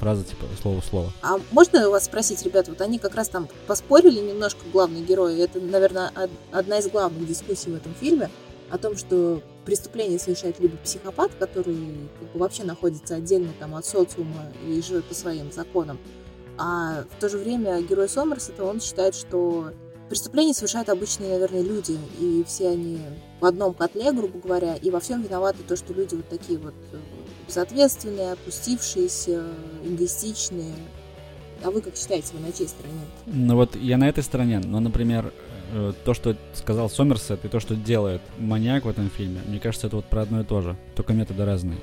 фраза типа слово в слово. А можно у вас спросить, ребят, вот они как раз там поспорили немножко главные герои. Это, наверное, од- одна из главных дискуссий в этом фильме о том, что преступление совершает либо психопат, который как бы, вообще находится отдельно там от социума и живет по своим законам, а в то же время герой Сомерсета, он считает, что преступление совершают обычные, наверное, люди, и все они в одном котле, грубо говоря, и во всем виноваты то, что люди вот такие вот э, безответственные, опустившиеся, эгоистичные. А вы как считаете, вы на чьей стороне? Ну вот я на этой стороне, но, например, э, то, что сказал Сомерсет и то, что делает маньяк в этом фильме, мне кажется, это вот про одно и то же, только методы разные.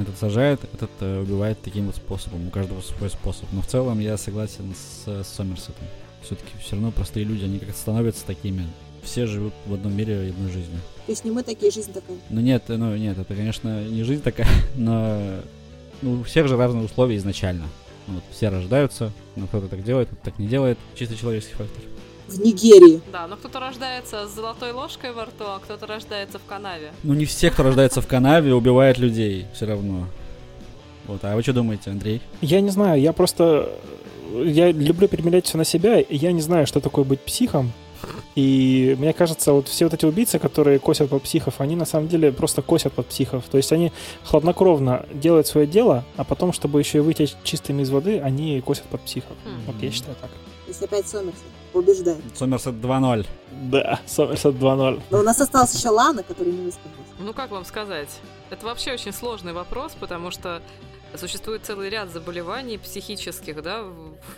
Этот сажает, этот э, убивает таким вот способом, у каждого свой способ. Но в целом я согласен с, с Сомерсетом. Все-таки все равно простые люди, они как-то становятся такими. Все живут в одном мире одной жизнью. То есть не мы такие, жизнь такая. Ну нет, ну нет, это, конечно, не жизнь такая, (laughs) но ну, у всех же разные условия изначально. Ну, вот все рождаются, но кто-то так делает, кто-то так не делает. Чисто человеческий фактор. В Нигерии. Да, но кто-то рождается с золотой ложкой во рту, а кто-то рождается в канаве. Ну не все, кто рождается в канаве, убивают людей все равно. Вот, а вы что думаете, Андрей? Я не знаю, я просто... Я люблю примерять все на себя, и я не знаю, что такое быть психом. И мне кажется, вот все вот эти убийцы, которые косят под психов, они на самом деле просто косят под психов. То есть они хладнокровно делают свое дело, а потом, чтобы еще и выйти чистыми из воды, они косят под психов. Хм. Вот я считаю так. Если опять Сомерсет побеждает. Сомерсет 2-0. Да, Сомерсет 2-0. Но у нас осталась еще Лана, которая не высказалась. Ну как вам сказать? Это вообще очень сложный вопрос, потому что существует целый ряд заболеваний психических, да,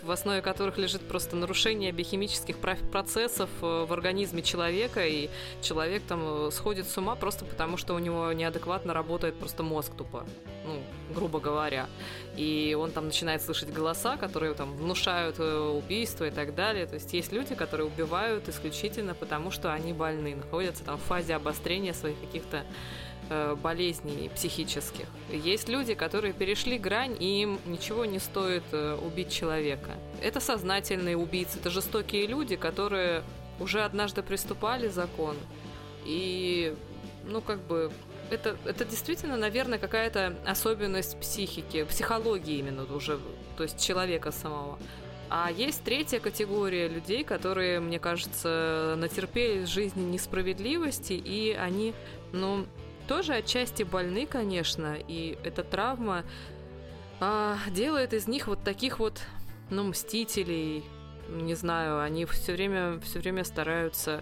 в основе которых лежит просто нарушение биохимических процессов э, в организме человека, и человек там э, сходит с ума просто потому, что у него неадекватно работает просто мозг тупо, ну, грубо говоря. И он там начинает слышать голоса, которые там внушают э, убийство и так далее. То есть есть люди, которые убивают исключительно потому, что они больны, находятся там в фазе обострения своих каких-то болезней психических. Есть люди, которые перешли грань, и им ничего не стоит э, убить человека. Это сознательные убийцы, это жестокие люди, которые уже однажды приступали закон. И, ну, как бы, это, это действительно, наверное, какая-то особенность психики, психологии именно уже, то есть человека самого. А есть третья категория людей, которые, мне кажется, натерпелись в жизни несправедливости, и они, ну, тоже отчасти больны, конечно, и эта травма а, делает из них вот таких вот, ну, мстителей. Не знаю, они все время, все время стараются,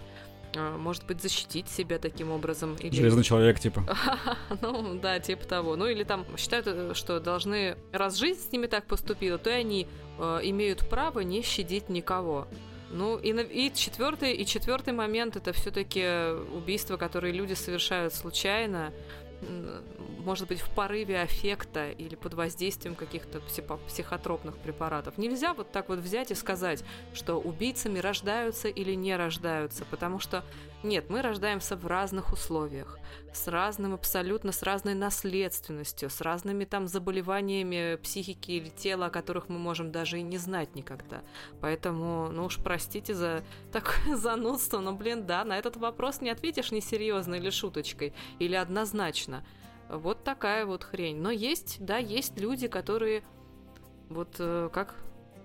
а, может быть, защитить себя таким образом. Или... Железный человек, типа. (laughs) Ну, да, типа того. Ну, или там считают, э, что должны, раз жизнь с ними так поступила, то и они э, имеют право не щадить никого. Ну, и, и четвертый, и четвертый момент это все-таки убийства, которые люди совершают случайно, может быть, в порыве аффекта или под воздействием каких-то психотропных препаратов. Нельзя вот так вот взять и сказать, что убийцами рождаются или не рождаются, потому что нет, мы рождаемся в разных условиях, с разным абсолютно, с разной наследственностью, с разными там заболеваниями психики или тела, о которых мы можем даже и не знать никогда. Поэтому, ну уж простите за такое (laughs) занудство, но, блин, да, на этот вопрос не ответишь несерьезно или шуточкой, или однозначно. Вот такая вот хрень. Но есть, да, есть люди, которые вот э, как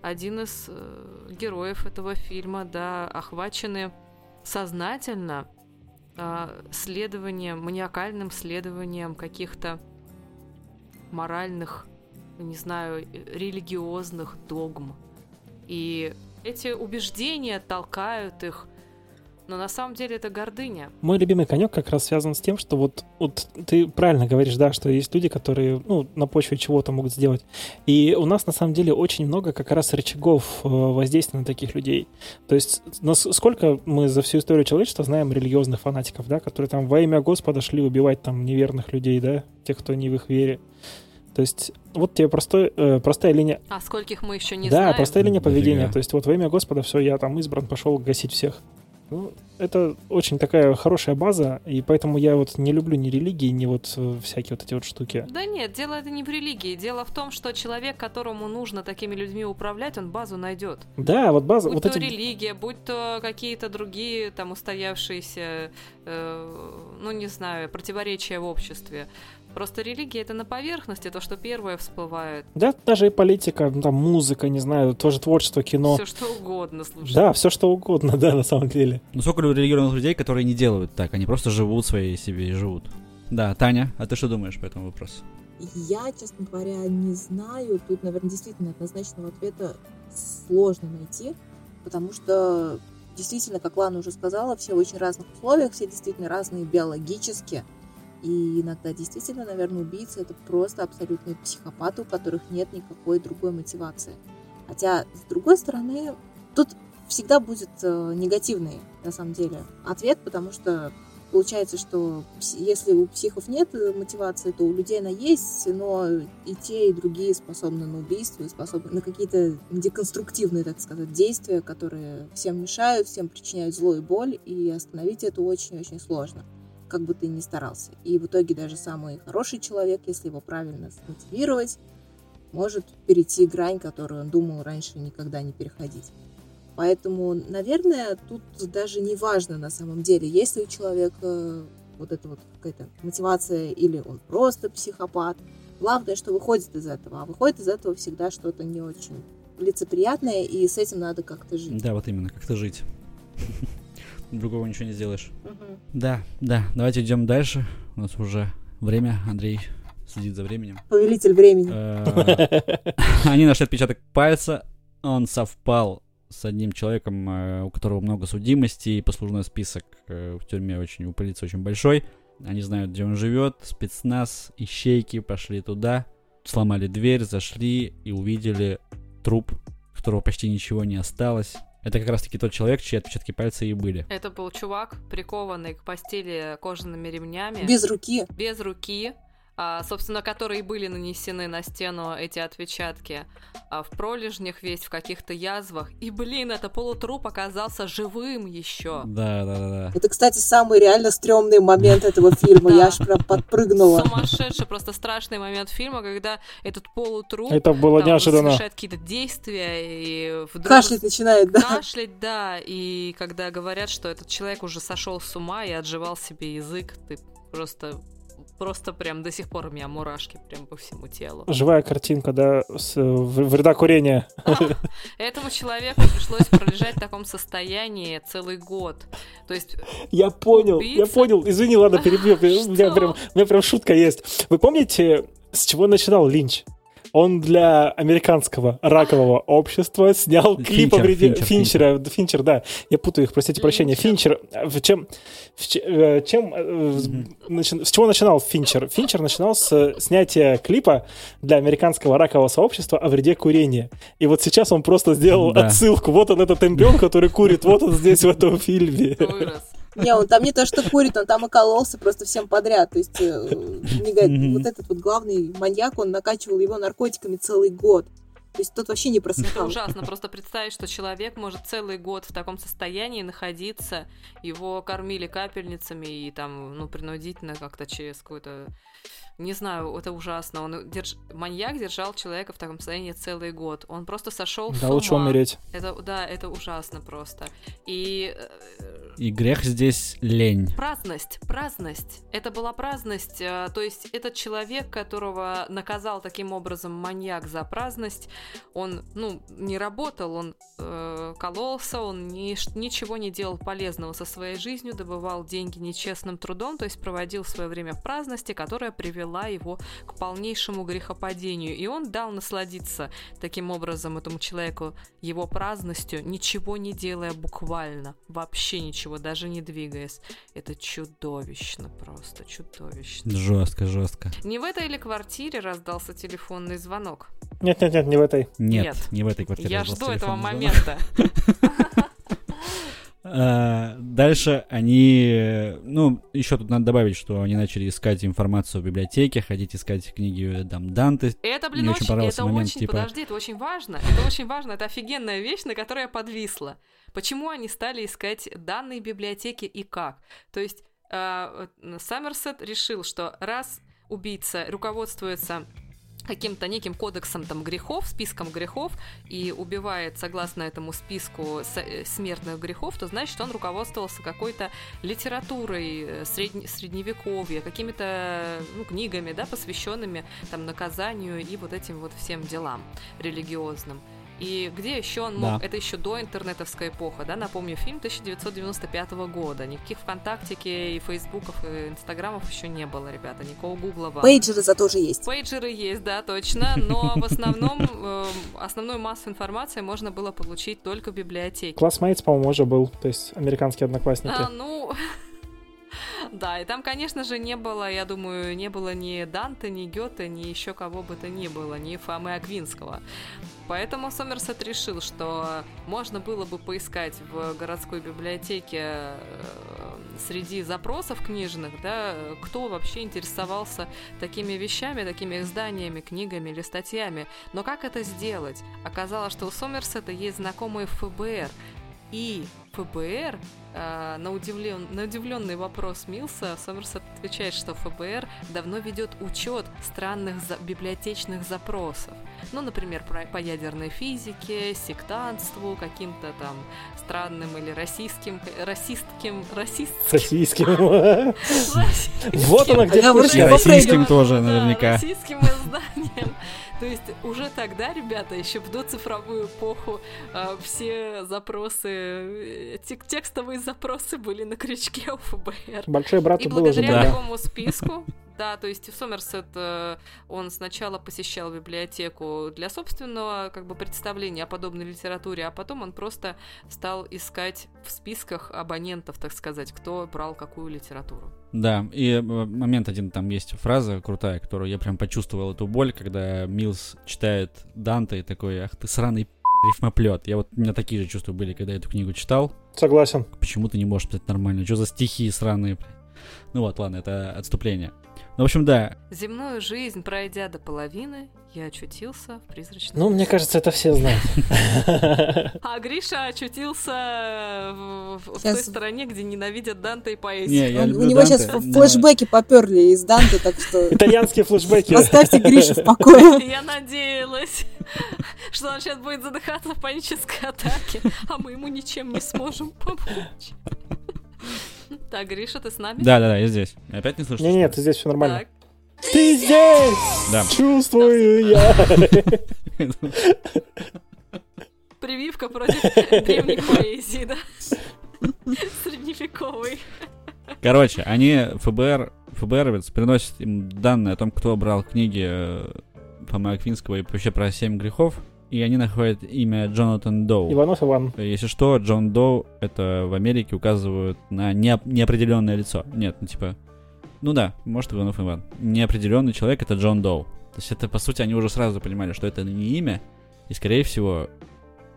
один из э, героев этого фильма, да, охвачены сознательно а, следованием, маниакальным следованием каких-то моральных, не знаю, религиозных догм. И эти убеждения толкают их, но на самом деле это гордыня. Мой любимый конек как раз связан с тем, что вот, вот ты правильно говоришь, да, что есть люди, которые ну, на почве чего-то могут сделать. И у нас на самом деле очень много как раз рычагов э, воздействия на таких людей. То есть нас, сколько мы за всю историю человечества знаем религиозных фанатиков, да, которые там во имя Господа шли убивать там неверных людей, да, тех, кто не в их вере. То есть вот тебе простой, э, простая линия. А скольких мы еще не да, знаем. простая линия поведения. То есть вот во имя Господа все, я там избран, пошел гасить всех. Ну, это очень такая хорошая база, и поэтому я вот не люблю ни религии, ни вот э, всякие вот эти вот штуки. Да нет, дело это не в религии. Дело в том, что человек, которому нужно такими людьми управлять, он базу найдет. Да, вот база, Будь вот то эти... религия, будь то какие-то другие там устоявшиеся, э, ну не знаю, противоречия в обществе. Просто религия это на поверхности, то, что первое всплывает. Да, даже и политика, ну, там музыка, не знаю, тоже творчество, кино. Все что угодно, слушай. Да, все что угодно, (laughs) да, на самом деле. Ну сколько религиозных людей, которые не делают так, они просто живут своей себе и живут. Да, Таня, а ты что думаешь по этому вопросу? Я, честно говоря, не знаю. Тут, наверное, действительно однозначного ответа сложно найти, потому что действительно, как Лана уже сказала, все в очень разных условиях, все действительно разные биологически. И иногда действительно, наверное, убийцы это просто абсолютные психопаты, у которых нет никакой другой мотивации. Хотя, с другой стороны, тут всегда будет э, негативный, на самом деле, ответ, потому что Получается, что если у психов нет э, мотивации, то у людей она есть, но и те, и другие способны на убийство, способны на какие-то деконструктивные, так сказать, действия, которые всем мешают, всем причиняют зло и боль, и остановить это очень-очень сложно, как бы ты ни старался. И в итоге даже самый хороший человек, если его правильно мотивировать, может перейти грань, которую он думал раньше никогда не переходить. Поэтому, наверное, тут даже не важно на самом деле, есть ли у человека вот эта вот какая-то мотивация или он просто психопат. Главное, что выходит из этого. А выходит из этого всегда что-то не очень лицеприятное, и с этим надо как-то жить. Да, вот именно, как-то жить. (laughs) Другого ничего не сделаешь. Да, да, давайте идем дальше. У нас уже время, Андрей следит за временем. Повелитель времени. Э, (laughs) они нашли отпечаток пальца, он совпал с одним человеком, э, у которого много судимостей, послужной список э, в тюрьме очень, у полиции очень большой. Они знают, где он живет, спецназ, ищейки пошли туда, сломали дверь, зашли и увидели труп, которого почти ничего не осталось. Это как раз-таки тот человек, чьи отпечатки пальца и были. Это был чувак, прикованный к постели кожаными ремнями. Без руки. Без руки, собственно, которые были нанесены на стену эти отпечатки а, в пролежнях весь, в каких-то язвах. И, блин, это полутруп оказался живым еще. Да, да, да, да. Это, кстати, самый реально стрёмный момент этого фильма. (laughs) Я аж прям подпрыгнула. Сумасшедший, просто страшный момент фильма, когда этот полутруп Это было неожиданно. совершает какие-то действия и вдруг... Кашлять начинает, да? Кашлять, да, и когда говорят, что этот человек уже сошел с ума и отживал себе язык, ты просто просто прям до сих пор у меня мурашки прям по всему телу. Живая картинка, да, с, в- вреда курения. (laughs) Этому человеку пришлось пролежать в таком состоянии целый год. То есть, Я понял, я понял. Извини, ладно, перебью. (laughs) У меня прям шутка есть. Вы помните, с чего начинал Линч? Он для американского ракового общества снял клип о Финчер, вреде... Финчер, Финчера, Финчер, да. Я путаю их, простите прощения. Финчер. э, в чем... в э, чем э, с- чего начинал Финчер? Финчер начинал с снятия клипа для американского ракового сообщества о вреде курения. И вот сейчас он просто сделал Да. отсылку. Вот он, этот эмбрион, который курит. Вот он здесь, в этом фильме. вырос. Не, он там не то, что курит, он там и кололся просто всем подряд. То есть, э, вот этот вот главный маньяк, он накачивал его наркотиками целый год. То есть тот вообще не Это просыхал. ужасно. Просто представить, что человек может целый год в таком состоянии находиться, его кормили капельницами и там, ну, принудительно как-то через какой-то... Не знаю, это ужасно. Он держ... Маньяк держал человека в таком состоянии целый год. Он просто сошел с Да, ума. лучше умереть. Это, да, это ужасно просто. И э, И грех здесь лень. Праздность, праздность. Это была праздность, э, то есть этот человек, которого наказал таким образом маньяк за праздность, он, ну, не работал, он э, кололся, он ни- ничего не делал полезного со своей жизнью, добывал деньги нечестным трудом, то есть проводил свое время в праздности, которая привела его к полнейшему грехопадению. И он дал насладиться таким образом этому человеку его праздностью, ничего не делая буквально, вообще ничего, даже не двигаясь. Это чудовищно просто, чудовищно. Жестко, жестко. Не в этой ли квартире раздался телефонный звонок? Нет-нет-нет, не в этой. Нет, Нет. не в этой квартире. Я жду этого звонок. момента. (laughs) А, Дальше они, э, ну, еще тут надо добавить, что они начали искать информацию в библиотеке, ходить искать книги там Данте. Это, блин, Мне очень очень, понравился это момент, очень, типа- подожди, это очень важно. Это очень важно, это офигенная вещь, на которой я подвисла. Почему они стали искать данные библиотеки и как? То есть э, Саммерсет решил, что раз убийца руководствуется каким-то неким кодексом там грехов, списком грехов и убивает согласно этому списку э, смертных грехов, то значит, он руководствовался какой-то литературой э, средне- средневековья, какими-то ну, книгами, да, посвященными там наказанию и вот этим вот всем делам религиозным. И где еще он мог? Да. Это еще до интернетовской эпохи, да? Напомню, фильм 1995 года. Никаких ВКонтактике и Фейсбуков и Инстаграмов еще не было, ребята. Никакого Гугла вам. Пейджеры зато же есть. Пейджеры есть, да, точно, но в основном э, основную массу информации можно было получить только в библиотеке. Классмейтс, по-моему, уже был. То есть американские одноклассники. А, ну, (laughs) (laughs) да, и там, конечно же, не было, я думаю, не было ни Данте, ни Гёте, ни еще кого бы то ни было, ни Фомы Аквинского. Поэтому Сомерсет решил, что можно было бы поискать в городской библиотеке э, среди запросов книжных, да, кто вообще интересовался такими вещами, такими изданиями, книгами или статьями. Но как это сделать? Оказалось, что у Сомерсета есть знакомые ФБР, и ФБР э, на, удивлен, на удивленный вопрос Милса Сомерсет отвечает, что ФБР давно ведет учет странных за, библиотечных запросов. Ну, например, про, по ядерной физике, сектантству, каким-то там странным или расистским, расистским, расистским... Российским. Вот она где Говорите, пущена. Российским тоже наверняка. Российским изданием. То есть уже тогда, ребята, еще в доцифровую эпоху э, все запросы, э, тек- текстовые запросы были на крючке у ФБР. Большой брат И благодаря Да. такому списку, да, то есть Сомерсет, э, он сначала посещал библиотеку для собственного как бы представления о подобной литературе, а потом он просто стал искать в списках абонентов, так сказать, кто брал какую литературу. Да, и э, момент один, там есть фраза крутая, которую я прям почувствовал эту боль, когда Милс читает Данте и такой, ах ты сраный рифмоплет. Я вот, у меня такие же чувства были, когда я эту книгу читал. Согласен. Почему ты не можешь писать нормально? Что за стихи сраные? Ну вот, ладно, это отступление. Ну, в общем, да, Земную жизнь, пройдя до половины, я очутился в призрачном... Ну, мне кажется, это все знают. (laughs) А Гриша очутился в, той стороне, где ненавидят Данте и поэзию. Не, Он- у него сейчас но- флешбеки поперли из Данте, так что (laughs) Итальянские флешбеки. оставьте Гришу в покое. (laughs) Я надеялась, что он сейчас будет задыхаться в панической атаке, а мы ему ничем не сможем помочь. Так, Гриша, ты с нами? Да, да, да, я здесь. Опять не слышно? Не, нет, здесь все нормально. Так. Ты здесь! Да. Чувствую я. Прививка против (laughs) древней поэзии, да? (laughs) Средневековой. Короче, они, ФБР, ФБРовец приносит им данные о том, кто брал книги э, по Аквинского и вообще про семь грехов, и они находят имя Джонатан Доу. Иванов Иван. Если что, Джон Доу это в Америке указывают на неоп- неопределенное лицо. Нет, ну типа, ну да, может Иванов Иван. Неопределенный человек это Джон Доу. То есть это, по сути, они уже сразу понимали, что это не имя, и, скорее всего,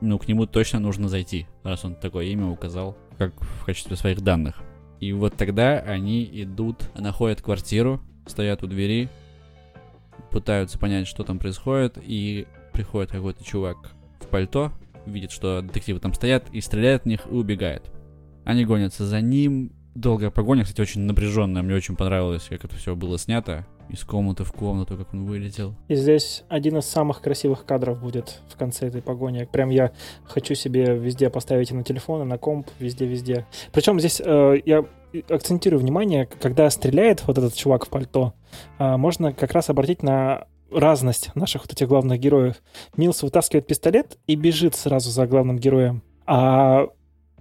ну, к нему точно нужно зайти, раз он такое имя указал, как в качестве своих данных. И вот тогда они идут, находят квартиру, стоят у двери, пытаются понять, что там происходит, и приходит какой-то чувак в пальто, видит, что детективы там стоят, и стреляет в них и убегает. Они гонятся за ним. Долгая погоня, кстати, очень напряженная. Мне очень понравилось, как это все было снято. Из комнаты в комнату, как он вылетел. И здесь один из самых красивых кадров будет в конце этой погони. Прям я хочу себе везде поставить и на телефон, и на комп, везде-везде. Причем здесь э, я акцентирую внимание, когда стреляет вот этот чувак в пальто, э, можно как раз обратить на разность наших вот этих главных героев. Милс вытаскивает пистолет и бежит сразу за главным героем. А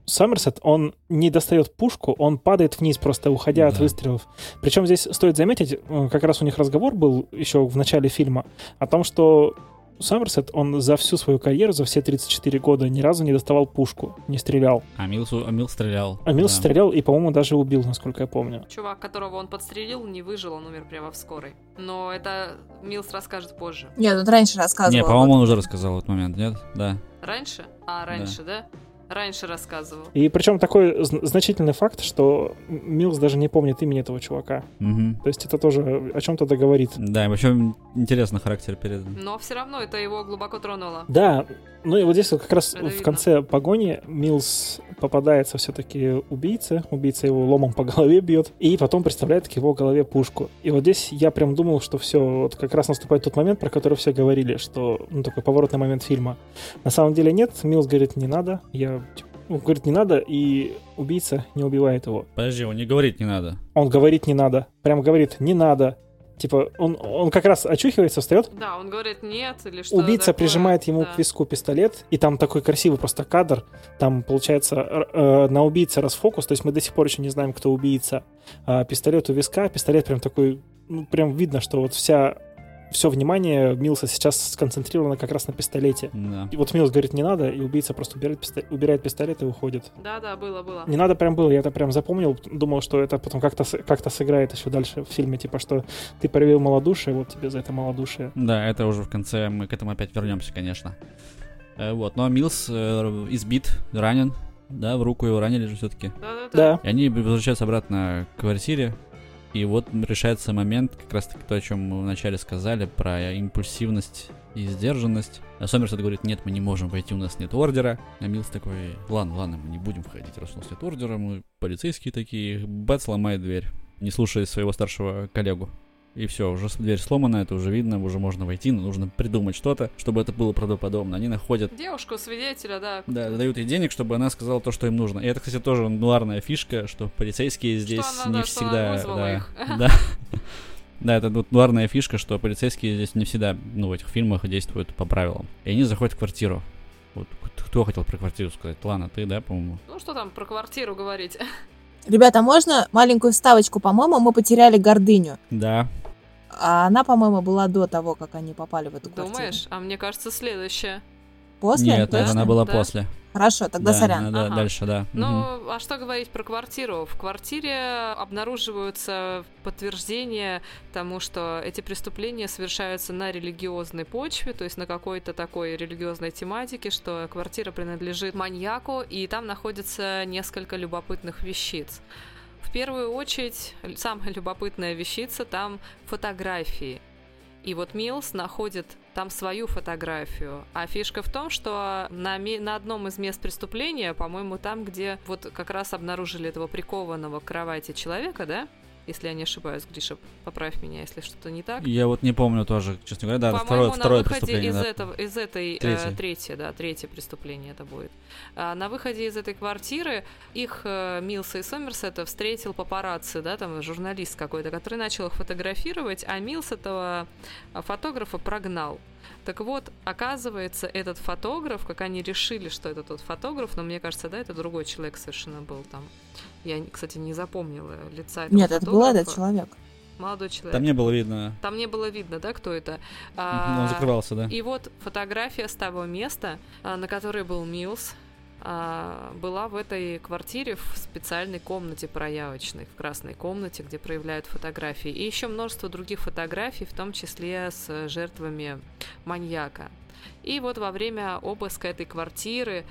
Сомерсет, он не достает пушку, он падает вниз, просто уходя от Да. выстрелов. Причем здесь стоит заметить, э, как раз у них разговор был еще в начале фильма о том, что Сомерсет, он за всю свою карьеру, за все 34 года ни разу не доставал пушку, не стрелял. А Милсу, а Мил стрелял. А Милс Да. стрелял и, по-моему, даже убил, насколько я помню. Чувак, которого он подстрелил, не выжил, он умер прямо в скорой. Но это Милс расскажет позже. Нет, тут раньше рассказывал. Не, по-моему, он уже рассказал в этот момент, нет? Да. Раньше? А, раньше, да? Раньше рассказывал. И причем такой зн- значительный факт, что Милс даже не помнит имени этого чувака. Мгм. То есть это тоже о чем-то договорит. Да, и вообще интересно характер передан. Но все равно это его глубоко тронуло. Да, ну и вот здесь вот как раз Это в видно. конце погони Милс попадается все-таки убийце, убийца его ломом по (laughs) голове бьет, и потом представляет к его голове пушку. И вот здесь я прям думал, что все, вот как раз наступает тот момент, про который все говорили, что, ну, такой поворотный момент фильма. На самом деле нет, Милс говорит, не надо, я, типа, ну, говорит, не надо, и убийца не убивает его. Подожди, он не говорить не надо. Он говорит, не надо, прям говорит, не надо. Типа, он, он как раз очухивается, встает, Да, он говорит нет или что Убийца такое. прижимает ему Да. к виску пистолет, и там такой красивый просто кадр. Там, получается, э, на убийце расфокус, то есть мы до сих пор еще не знаем, кто убийца. А пистолет у виска, пистолет прям такой, ну, прям видно, что вот вся все внимание Милса сейчас сконцентрировано как раз на пистолете. Да. И вот Милс говорит, не надо, и убийца просто убирает, писто- убирает пистолет и уходит. Да, да, было, было. Не надо прям было, я это прям запомнил, думал, что это потом как-то с- как-то сыграет еще дальше в фильме, типа, что ты проявил малодушие, вот тебе за это малодушие. Да, это уже в конце, мы к этому опять вернемся, конечно. Э, Вот, но Милс э, избит, ранен, Да, в руку его ранили же все-таки. Да-да-да. Да. И они возвращаются обратно к квартире. И вот решается момент, как раз таки то, о чем мы вначале сказали, про импульсивность и сдержанность. А Сомерсет говорит, нет, мы не можем войти, у нас нет ордера. А Милс такой, ладно, ладно, мы не будем входить, раз у нас нет ордера, мы полицейские такие. Бац, ломает дверь, не слушая своего старшего коллегу. И все, уже с- дверь сломана, это уже видно, уже можно войти, но нужно придумать что-то, чтобы это было правдоподобно. Они находят Девушку, свидетеля, да. да, дают ей денег, чтобы она сказала то, что им нужно. И это, кстати, тоже нуарная фишка, что полицейские здесь она, не да, что она всегда. да, их. (laughs) да. Да, это вот нуарная фишка, что полицейские здесь не всегда, ну, в этих фильмах действуют по правилам. И они заходят в квартиру. Вот кто хотел про квартиру сказать? Лана, ты, да, по-моему? Ну что там про квартиру говорить? (laughs) Ребята, можно маленькую вставочку? По-моему, мы потеряли гордыню. Да. А она, по-моему, была до того, как они попали в эту квартиру. Думаешь? А мне кажется, следующее. После? Нет, Точно? она была Да. после. Хорошо, тогда да, сорян. Ага. дальше, да. Ну, а что говорить про квартиру? В квартире обнаруживаются подтверждения тому, что эти преступления совершаются на религиозной почве, то есть на какой-то такой религиозной тематике, что квартира принадлежит маньяку, и там находится несколько любопытных вещиц. В первую очередь, самая любопытная вещица там фотографии. И вот Милс находит там свою фотографию. А фишка в том, что на, на одном из мест преступления, по-моему, там, где вот как раз обнаружили этого прикованного к кровати человека, да? Если я не ошибаюсь, Гриша, поправь меня, если что-то не так. Я вот не помню тоже, честно говоря, да, второе, второе преступление. из, да. этого, из этой э, Третье. третье, да, третье преступление это будет. А, на выходе из этой квартиры их э, Милса и Сомерсета встретил папарацци, да, там журналист какой-то, который начал их фотографировать, а Милс этого а, фотографа прогнал. Так вот, оказывается, этот фотограф, как они решили, что это тот фотограф, но мне кажется, да, это другой человек совершенно был там. Я, кстати, не запомнила лица этого Нет, это был этот человек. Молодой человек. Там не было видно. Там не было видно, да, кто это. Но А, он закрывался, да. и вот фотография с того места, а, на которой был Милс, а, была в этой квартире в специальной комнате проявочной, в красной комнате, где проявляют фотографии. И еще множество других фотографий, в том числе с жертвами маньяка. И вот во время обыска этой квартиры,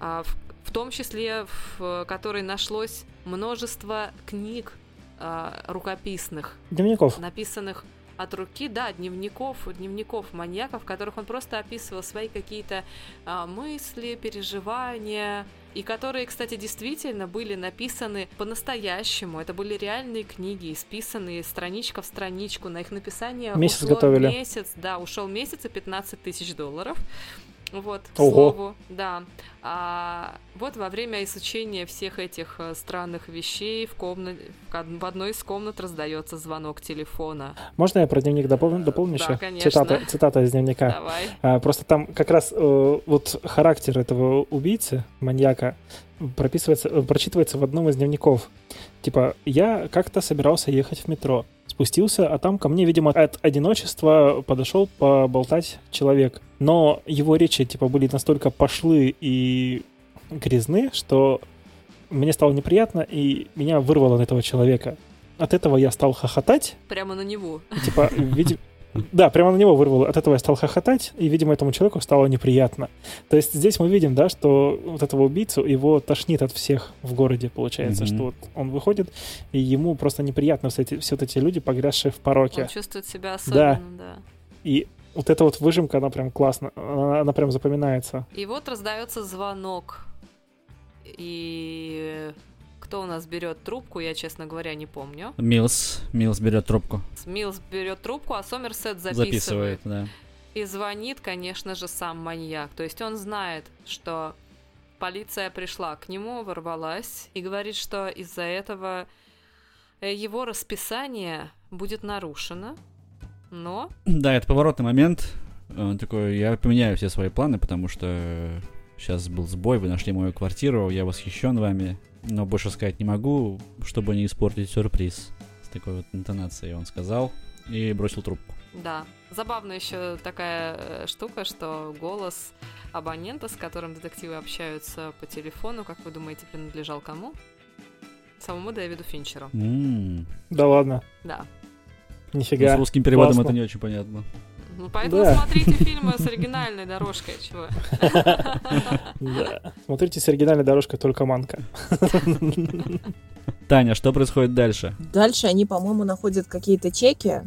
а, в, в том числе в которой нашлось множество книг а, рукописных, Дневников. написанных от руки, да, дневников, дневников маньяков, в которых он просто описывал свои какие-то а, мысли, переживания, и которые, кстати, действительно были написаны по-настоящему. Это были реальные книги, исписанные страничка в страничку. На их написание Месяц ушло готовили. месяц, да, ушел месяц и 15 тысяч долларов. Вот, к Ого. слову, да. А, вот во время изучения всех этих э, странных вещей в, комнате, в одной из комнат раздается звонок телефона. Можно я про дневник дополню, дополню Да, еще? конечно. Цитата, цитата из дневника. Давай. А, просто там как раз э, вот характер этого убийцы, маньяка, прописывается, э, прочитывается в одном из дневников. Типа, я как-то собирался ехать в метро. Спустился, а там ко мне, видимо, от одиночества подошел поболтать человек. Но его речи, типа, были настолько пошлы и грязны, что мне стало неприятно, и меня вырвало на этого человека. От этого я стал хохотать, Прямо на него. Типа, видимо... Да, прямо на него вырвало. От этого я стал хохотать, и, видимо, этому человеку стало неприятно. То есть здесь мы видим, да, что вот этого убийцу, его тошнит от всех в городе, получается, Мгм. что вот он выходит, и ему просто неприятно все эти, все вот эти люди, погрязшие в Он пороке. чувствует себя особенно, да. И вот эта вот выжимка, она прям классно, она, она прям запоминается. И вот раздается звонок. И кто у нас берет трубку, я, честно говоря, не помню. Милс, Милс берет трубку, Милс берет трубку, а Сомерсет записывает. записывает, да. И звонит, конечно же, сам маньяк. То есть он знает, что полиция пришла к нему, ворвалась и говорит, что из-за этого э, его расписание будет нарушено. Но Да, это поворотный момент. Он такой, я поменяю все свои планы, потому что сейчас был сбой, вы нашли мою квартиру, я восхищен вами, но больше сказать не могу, чтобы не испортить сюрприз. С такой вот интонацией он сказал и бросил трубку. Да. Забавно еще такая э, штука, что голос абонента, с которым детективы общаются по телефону, как вы думаете, принадлежал кому? Самому Дэвиду Финчеру. М, Да ладно, Да. ну, нифига. с русским переводом классно. это не очень понятно. Ну, поэтому Да. смотрите фильмы с оригинальной дорожкой, чего. Да. Смотрите с оригинальной дорожкой только манка. Таня, что происходит дальше? Дальше они, по-моему, находят какие-то чеки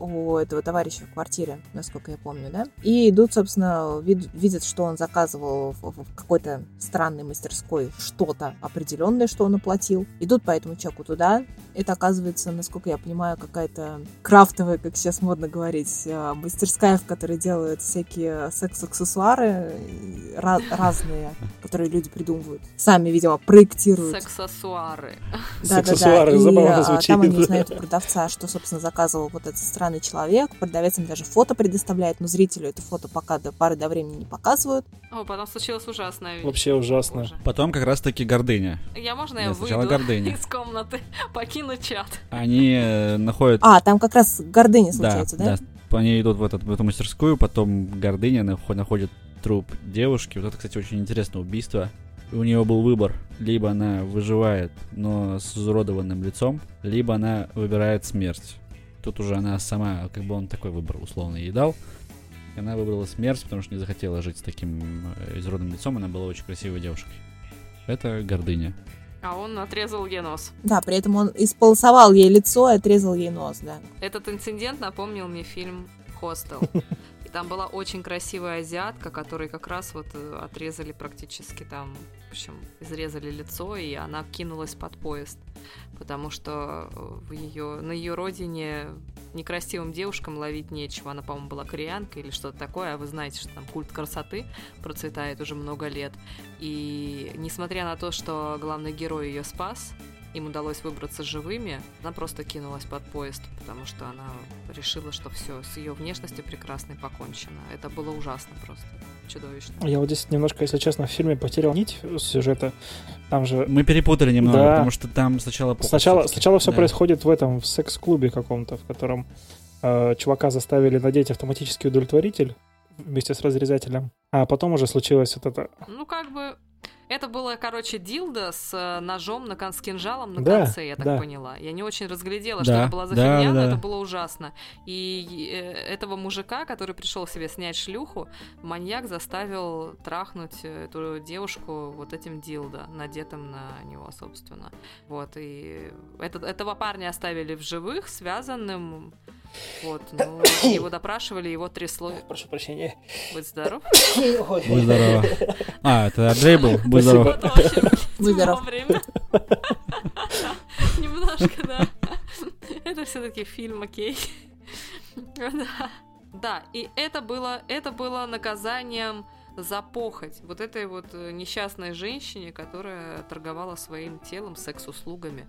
у этого товарища в квартире, насколько я помню, да? И идут, собственно, вид- видят, что он заказывал в, в какой-то странной мастерской что-то определенное, что он оплатил. Идут по этому чеку туда. Это оказывается, насколько я понимаю, какая-то крафтовая, как сейчас модно говорить, э, мастерская, в которой делают всякие секс-аксессуары э, ra- разные, которые люди придумывают. Сами, видимо, проектируют. Сексуары. Сексуары, И, забавно а, звучит. Там они узнают у продавца, что, собственно, заказывал вот этот странный человек. Продавец им даже фото предоставляет, но зрителю это фото пока до пары до времени не показывают. О, потом случилась ужасная вещь. Вообще ужасно. Боже. Потом как раз-таки гордыня. Я, можно я Нет, сначала выйду гордыня. из комнаты, (laughs) покину чат? Они э, находят... А, там как раз гордыня случается, да? да. Они идут в, этот, в эту мастерскую, потом Гордыня нахо- находит труп девушки. Вот это, кстати, очень интересное убийство. У нее был выбор. Либо она выживает, но с изуродованным лицом, либо она выбирает смерть. Тут уже она сама, как бы он такой выбор условно ей дал. И она выбрала смерть, потому что не захотела жить с таким э, изуродованным лицом. Она была очень красивой девушкой. Это Гордыня. А он отрезал ей нос. Да, при этом он исполосовал ей лицо и отрезал ей нос, да. Этот инцидент напомнил мне фильм «Хостел». (laughs) Там была очень красивая азиатка, которой как раз вот э, отрезали практически там, в общем, изрезали лицо, и она кинулась под поезд. Потому что э, в ее, на ее родине некрасивым девушкам ловить нечего. Она, по-моему, была кореянка или что-то такое, а вы знаете, что там культ красоты процветает уже много лет. И несмотря на то, что главный герой ее спас, им удалось выбраться живыми, она просто кинулась под поезд, потому что она решила, что все, с ее внешностью прекрасной покончено. Это было ужасно просто, чудовищно. Я вот здесь немножко, если честно, в фильме потерял нить сюжета. Там же Мы перепутали немного, Да. потому что там сначала... Сначала, сначала все Да. происходит в этом, в секс-клубе каком-то, в котором э, чувака заставили надеть автоматический удовлетворитель вместе с разрезателем. А потом уже случилось вот это. Ну, как бы, это было, короче, дилда с э, ножом, на кон- с кинжалом на Да, конце, я так да. поняла. Я не очень разглядела, Да, что это была за да, фигня, но да. это было ужасно. И э, этого мужика, который пришел себе снять шлюху, маньяк заставил трахнуть э, эту девушку вот этим дилдо, надетым на него, собственно. Вот, и этот, этого парня оставили в живых, связанным. Вот, (coughs) ну, его допрашивали, его трясло. Прошу прощения. Будь здоров. Будь здорова. А, это Андрей был? Будь здоров. Будь здоров. (laughs) Немножко, да. Это все-таки фильм, окей. Да. Да, и это было, это было наказанием за похоть вот этой вот э, несчастной женщине, которая торговала своим телом, секс-услугами.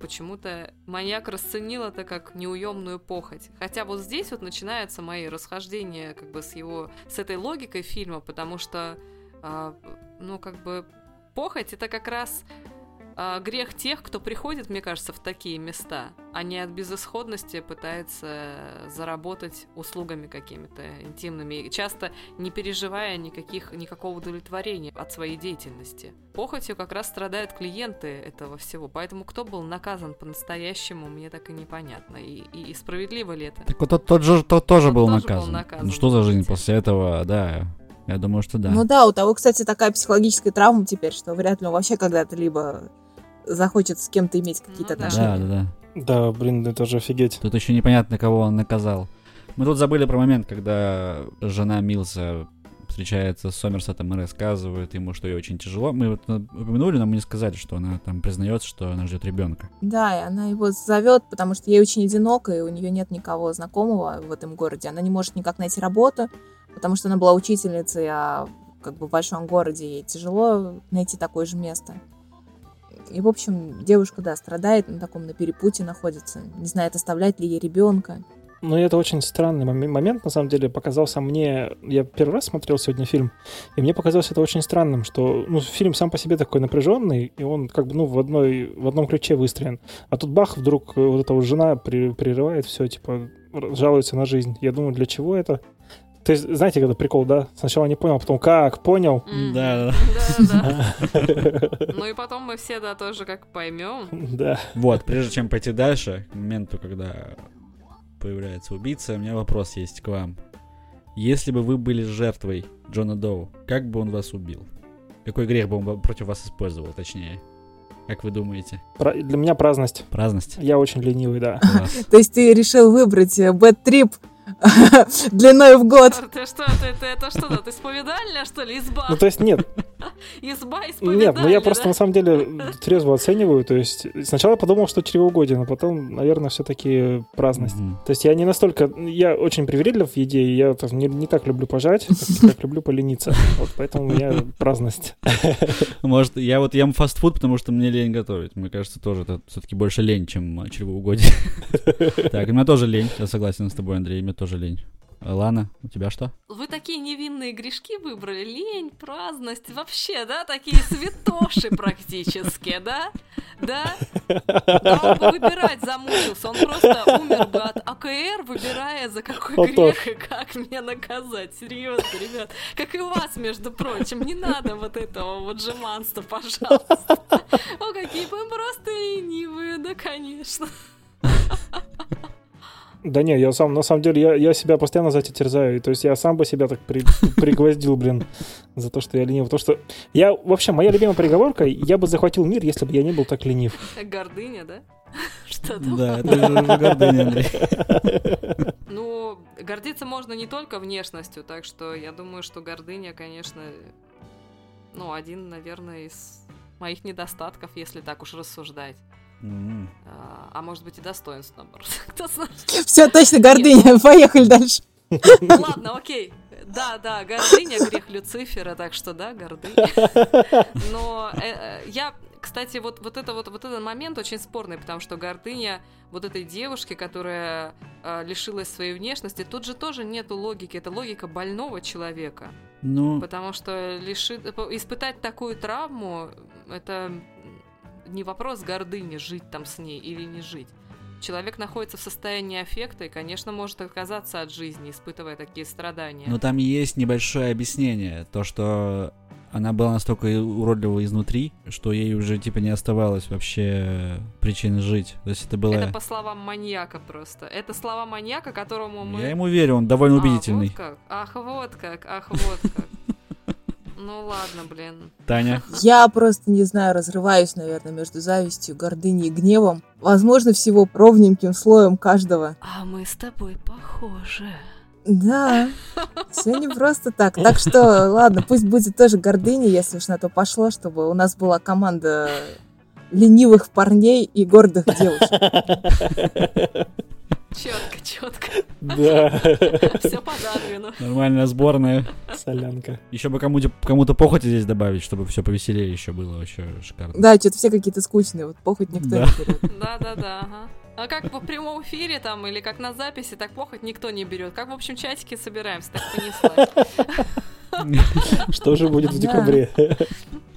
Почему-то маньяк расценил это как неуемную похоть. Хотя вот здесь вот начинаются мои расхождения как бы с его, с этой логикой фильма, потому что, а, ну, как бы, похоть это как раз грех тех, кто приходит, мне кажется, в такие места, а не от безысходности пытается заработать услугами какими-то интимными, часто не переживая никаких, никакого удовлетворения от своей деятельности. Похотью как раз страдают клиенты этого всего, поэтому кто был наказан по-настоящему, мне так и непонятно. И, и- и справедливо ли это? Так вот тот, тот же тот тоже Тот был тоже был наказан. наказан, Ну что за жизнь после этого, да. Я думаю, что да. Ну да, у того, кстати, такая психологическая травма теперь, что вряд ли он вообще когда-то либо захочет с кем-то иметь какие-то Ну да. отношения. да, да, да. Да, блин, это же офигеть. Тут еще непонятно, кого он наказал. Мы тут забыли про момент, когда жена Милса встречается с Сомерсетом и рассказывает ему, что ей очень тяжело. Мы вот упомянули, но мы не сказали, что она там признается, что она ждет ребенка. Да, и она его зовет, потому что ей очень одиноко, и у нее нет никого знакомого в этом городе. Она не может никак найти работу, потому что она была учительницей, а как бы в большом городе ей тяжело найти такое же место. И, в общем, девушка, да, страдает, на таком на перепуте находится, не знает, оставлять ли ей ребенка. Ну, это очень странный моме- момент, на самом деле, показался мне... Я первый раз смотрел сегодня фильм, и мне показалось это очень странным, что, ну, фильм сам по себе такой напряженный, и он как бы, ну, в, одной, в одном ключе выстроен. А тут бах, вдруг э, вот эта вот жена прерывает все, типа, жалуется на жизнь. Я думаю, для чего это? То есть, знаете, когда прикол, да? Сначала не понял, потом как, понял. Да, Да, да. (laughs) Ну и потом мы все, да, тоже как поймем. Да. Вот, прежде чем пойти дальше, к моменту, когда появляется убийца. У меня вопрос есть к вам. Если бы вы были жертвой Джона Доу, как бы он вас убил? Какой грех бы он против вас использовал, точнее? Как вы думаете? Про- Для меня праздность. Праздность? Я очень ленивый, да. То есть ты решил выбрать Bad Trip (laughs) длиной в год. Ты что, ты, ты это что, ты исповедальня, что ли, изба? Ну, то есть, нет, (laughs) Изба исповедальня, нет, ну я просто на самом деле трезво оцениваю. То есть, сначала я подумал, что чревоугодие, но потом, наверное, все-таки праздность. То есть я не настолько... Я очень привередлив в еде, и я там не, не так люблю пожать, как, как люблю полениться. Вот поэтому у меня праздность. (laughs) Может, я вот ем фастфуд, потому что мне лень готовить. Мне кажется, тоже это все-таки больше лень, чем чревоугодие. Так, у меня тоже лень. Я согласен с тобой, Андрей, мне тоже лень. Лана, у тебя что? Вы такие невинные грешки выбрали. Лень, праздность, вообще, да? Такие святоши практически, да? Да? Да он бы выбирать замучился. Он просто умер бы от АКР, выбирая, за какой грех и как меня наказать. Серьезно, ребят. Как и вас, между прочим. Не надо вот этого вот жеманства, пожалуйста. О, какие вы просто ленивые, да, конечно. Да не, я сам, на самом деле, я, я себя постоянно за это терзаю. И То есть я сам бы себя так при- (laughs) пригвоздил, блин, за то, что я ленив. То, что я, вообще, моя любимая приговорка, я бы захватил мир, если бы я не был так ленив. Гордыня, да? (laughs) Что там? Да, это же гордыня, Андрей. (laughs) Ну, гордиться можно не только внешностью, так что я думаю, что гордыня, конечно, ну, один, наверное, из моих недостатков, если так уж рассуждать. М. А, а может быть и достоинств, наоборот. (laughs) Кто знает. Все, точно, гордыня. (laughs) Поехали дальше. Ладно, окей. Да, да, гордыня, грех Люцифера, так что да, гордыня. (laughs) Но э, э, я, кстати, вот, вот, это вот, вот этот момент очень спорный, потому что гордыня вот этой девушки, которая э, лишилась своей внешности, тут же тоже нету логики, это логика больного человека. Ну, Потому что лиши... испытать такую травму, это не вопрос гордыни, жить там с ней или не жить. Человек находится в состоянии аффекта и, конечно, может отказаться от жизни, испытывая такие страдания. но там есть небольшое объяснение. То, что она была настолько уродлива изнутри, что ей уже, типа, не оставалось вообще причин жить. То есть это было... Это по словам маньяка просто. Это слова маньяка, которому мы... Я ему верю, он довольно А, убедительный. вот как? Ах, вот как, ах, вот как. Ну ладно, блин. Taня, (laughs) Я просто, не знаю, разрываюсь, наверное, между завистью, гордыней и гневом. Возможно, всего ровненьким слоем каждого. А мы с тобой похожи. Да, (laughs) все не просто так. Так что, ладно, пусть будет тоже гордыня, если уж на то пошло, чтобы у нас была команда ленивых парней и гордых девушек. (laughs) Четко, четко. Да, (laughs) Все по Дарвину. нормальная сборная. солянка. Еще бы кому-то кому-то похоти здесь добавить, чтобы все повеселее еще было вообще шикарно. Да, что-то все какие-то скучные, вот похоть никто Да. не берет. Да, да, да, ага. А как в прямом эфире там или как на записи, так похоть никто не берет. Как в общем чатике собираемся, так понеслась. (laughs) Что же будет в декабре?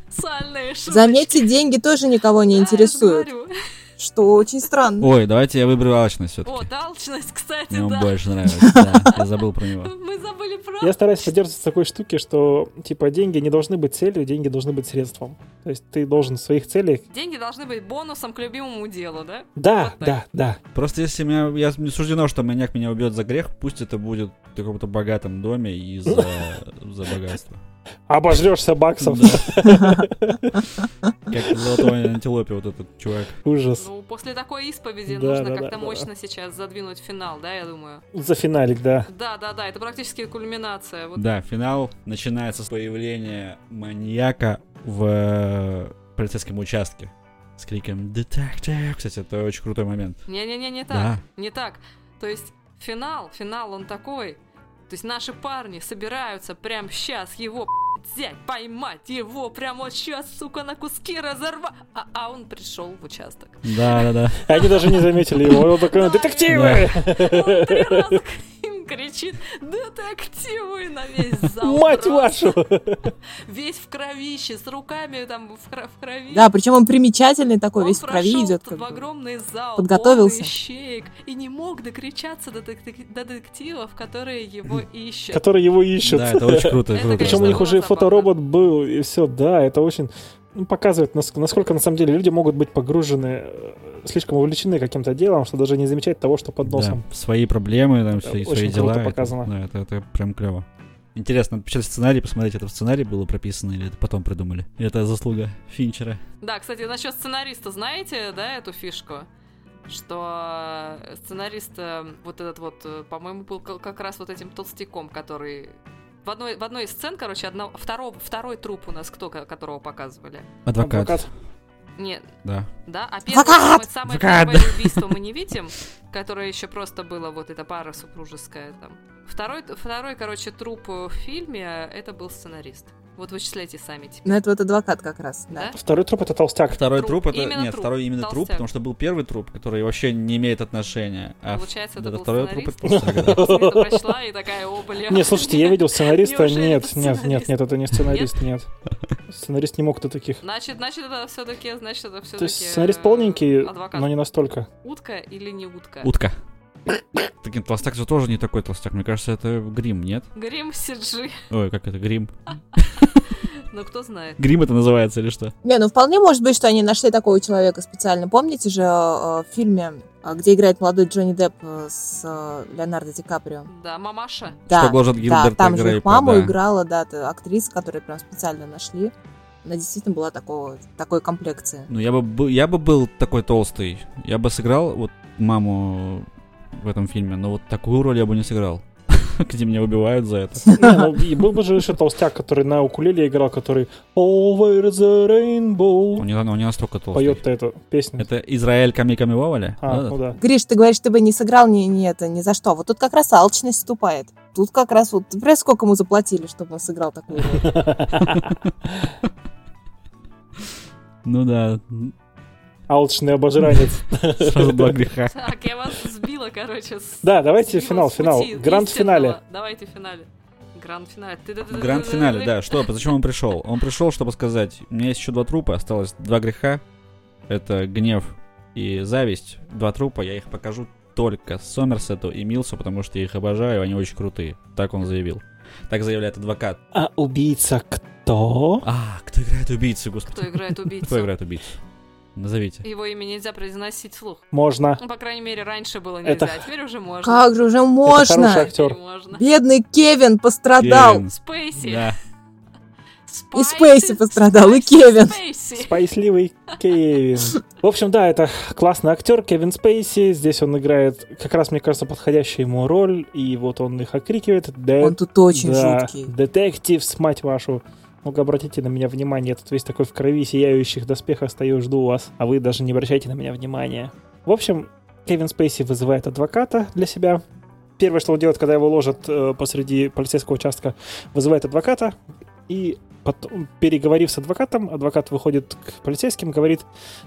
Сальные шуточки. Заметьте, деньги тоже никого не Да, я же интересуют, говорю. Что очень странно. Ой, давайте я выберу алчность все-таки. О, алчность, кстати, Мне он да. больше нравится, (laughs) да. Я забыл про него. Мы забыли про... Я стараюсь поддерживаться такой штуки, что, типа, деньги не должны быть целью, деньги должны быть средством. То есть ты должен в своих целях... Деньги должны быть бонусом к любимому делу, да? Да, Вот да, да. Просто если меня, я не суждено, что маньяк меня убьет за грех, пусть это будет в каком-то богатом доме и за, (laughs) за богатство. Обожрешься баксов. (laughs) Как в золотой антилопе вот этот чувак. Ужас. Ну, после такой исповеди нужно как-то мощно сейчас задвинуть финал, да, я думаю. За финалик, да. Да, да, да, это практически кульминация. Да, финал начинается с появления маньяка в э, полицейском участке с криком «Детектив!». Кстати, это очень крутой момент. Не-не-не, не так. Не так. То есть финал, финал он такой. То есть наши парни собираются прям сейчас его взять, поймать его, прям вот сейчас, сука, на куски разорвать. А, а он пришел в участок. Да-да-да. Они даже не заметили его. Он такой, детективы! Три раза кричит детективы на весь зал. (laughs) Мать вашу! (laughs) Весь в кровище, с руками там в, кро- в крови. Да, причем он примечательный такой, Он весь в крови идет. в огромный зал, подготовился. ищеек, и не мог докричаться до, детек- до детективов, которые его ищут. Которые его ищут. Да, это очень круто. Причем у них уже фоторобот был, и все, да, это очень показывает, нас- насколько на самом деле люди могут быть погружены, э, слишком увлечены каким-то делом, что даже не замечать того, что под Да, носом. свои проблемы, там, Это свои, очень свои круто дела. это- показано. да, это, это прям клево. Интересно, почитать сценарий, посмотреть, это в сценарии было прописано или это потом придумали? Это заслуга Финчера? Да, кстати, насчет сценариста, знаете, да, эту фишку? Что э, сценарист, э, вот этот вот, э, по-моему, был ка- как раз вот этим толстяком, который... В одной, в одной из сцен, короче, одно, второго, второй труп у нас кто, ко- которого показывали? Адвокат. Нет, Да. да? А первое, самое, первое убийство мы не видим, которое еще просто было вот эта пара супружеская там. Второй, второй, короче, труп в фильме, это был сценарист. Вот вычисляйте сами теперь. Ну, это вот адвокат как раз, да. Да? Второй труп это толстяк. Второй Труп. труп, это... Именно Нет, труп. второй именно труп, Толстяк. потому что был первый труп, который вообще не имеет отношения. А Получается, это да, был второй труп это толстяк, да. (laughs) Прочла и такая, о, бля. Не, слушайте, я видел сценариста. Нет, нет, нет, нет, это не сценарист, нет. Сценарист не мог до таких. Значит, значит, это все-таки, значит, это все-таки... То есть сценарист полненький, Адвокат. но не настолько. Утка или не утка? Утка. Таким толстяк же тоже не такой толстяк. Мне кажется, это грим, нет? Грим Сиджи. Ой, как это, грим? Ну, кто знает. Грим это называется или что? Не, ну вполне может быть, что они нашли такого человека специально. Помните же э, в фильме, э, где играет молодой Джонни Депп э, с э, Леонардо Ди Каприо? Да, мамаша. Да, Что гложет да, там же их маму да. играла, да, актриса, которую прям специально нашли. Она действительно была такого, такой комплекции. Ну, я бы, был- я бы был такой толстый. Я бы сыграл вот маму в этом фильме, но вот такую роль я бы не сыграл. (laughs) Где меня убивают за это. Ну, и был бы же еще толстяк, который на укулеле играл, который Over the Он Rainbow не, он не настолько толстый. поет эту песню. Это Израиль Ками Ками Вовали? А, Да? ну да. Гриш, ты говоришь, ты бы не сыграл ни, ни это, ни за что. Вот тут как раз алчность вступает. Тут как раз вот, ты сколько ему заплатили, чтобы он сыграл такую роль? (laughs) Ну да, Алчный обожранец. сразу два греха. Так, я вас сбила, короче. Да, давайте финал, финал. Гранд-финале. Давайте в финале. Гранд-финале. Гранд-финале, да. Что, зачем он пришел? Он пришел, чтобы сказать, у меня есть еще два трупа, осталось два греха. Это гнев и зависть. Два трупа, я их покажу только Сомерсету и Милсу, потому что я их обожаю, они очень крутые. Так он заявил. Так заявляет адвокат. А убийца кто? А, кто играет убийцу, господи? Кто играет (laughs) убийцу? Кто играет убийцу? Назовите. Его имя нельзя произносить вслух. Можно. Ну, по крайней мере, раньше было Это- нельзя, а теперь уже можно. Как же уже хороший можно? актер. Теперь можно. Бедный Кевин пострадал. Кевин. Спейси. Да. И Спейси пострадал, и Спейси, Кевин. Спейси. Спайсливый Кевин. В общем, да, это классный актер Кевин Спейси. Здесь он играет, как раз, мне кажется, подходящую ему роль. И вот он их окрикивает. «Де- Он тут очень да, жуткий. Детективс, мать вашу. Ну-ка, обратите на меня внимание. Я тут весь такой в крови, сияющих доспехах стою, жду вас. А вы даже не обращайте на меня внимания. В общем, Кевин Спейси вызывает адвоката для себя. Первое, что он делает, когда его ложат э, посреди полицейского участка, вызывает адвоката. И потом, переговорив с адвокатом, адвокат выходит к полицейским, говорит,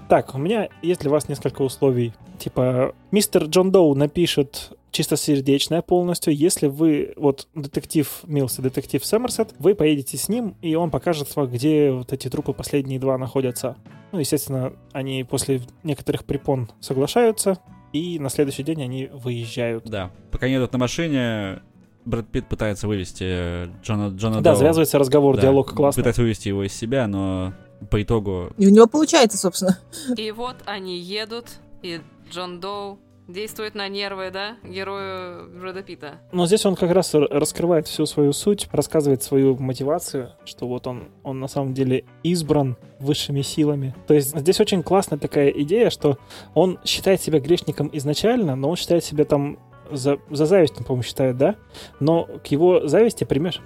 так, у меня есть для вас несколько условий. Типа, мистер Джон Доу напишет чистосердечное полностью. Если вы, вот детектив Милс и детектив Сомерсет, вы поедете с ним, и он покажет вам, где вот эти трупы последние два находятся. Ну, естественно, они после некоторых препон соглашаются, и на следующий день они выезжают. Да. Пока они едут на машине, Брэд Питт пытается вывести э, Джона, Джона Да, Доу. завязывается разговор, Да, диалог классный. Пытается вывести его из себя, но по итогу... И у него получается, собственно. И вот они едут, и Джон Доу действует на нервы, да, герою Брэда Питта. Но здесь он как раз раскрывает всю свою суть, рассказывает свою мотивацию, что вот он, он на самом деле избран высшими силами. То есть здесь очень классная такая идея, что он считает себя грешником изначально, но он считает себя там за, за зависть, по-моему, считает, да? Но к его зависти примеш...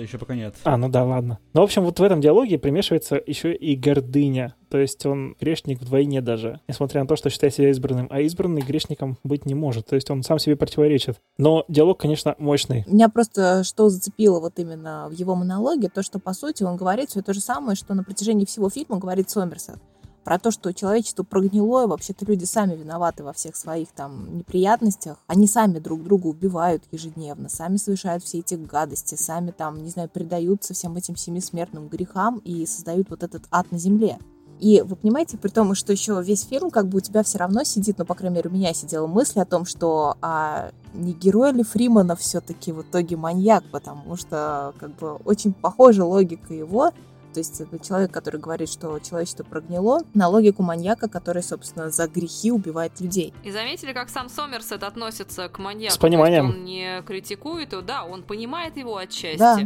еще пока нет. А, ну да, ладно. Ну, в общем, вот в этом диалоге примешивается еще и гордыня. То есть он грешник вдвойне даже, несмотря на то, что считает себя избранным. А избранный грешником быть не может. То есть он сам себе противоречит. Но диалог, конечно, мощный. Меня просто что зацепило вот именно в его монологе, то, что, по сути, он говорит все то же самое, что на протяжении всего фильма говорит Сомерсет. Про то, что человечество прогнило, и вообще-то люди сами виноваты во всех своих там неприятностях. Они сами друг друга убивают ежедневно, сами совершают все эти гадости, сами там, не знаю, предаются всем этим семисмертным грехам и создают вот этот ад на земле. И вы понимаете, при том, что еще весь фильм, как бы у тебя все равно сидит, ну, по крайней мере, у меня сидела мысль о том, что а, не герой ли Фримана все-таки в итоге маньяк, потому что, как бы, очень похожа логика его, то есть это человек, который говорит, что человечество прогнило, на логику маньяка, который, собственно, за грехи убивает людей. И заметили, как сам Сомерсет относится к маньяку? С пониманием. Он не критикует его, да, он понимает его отчасти. Да.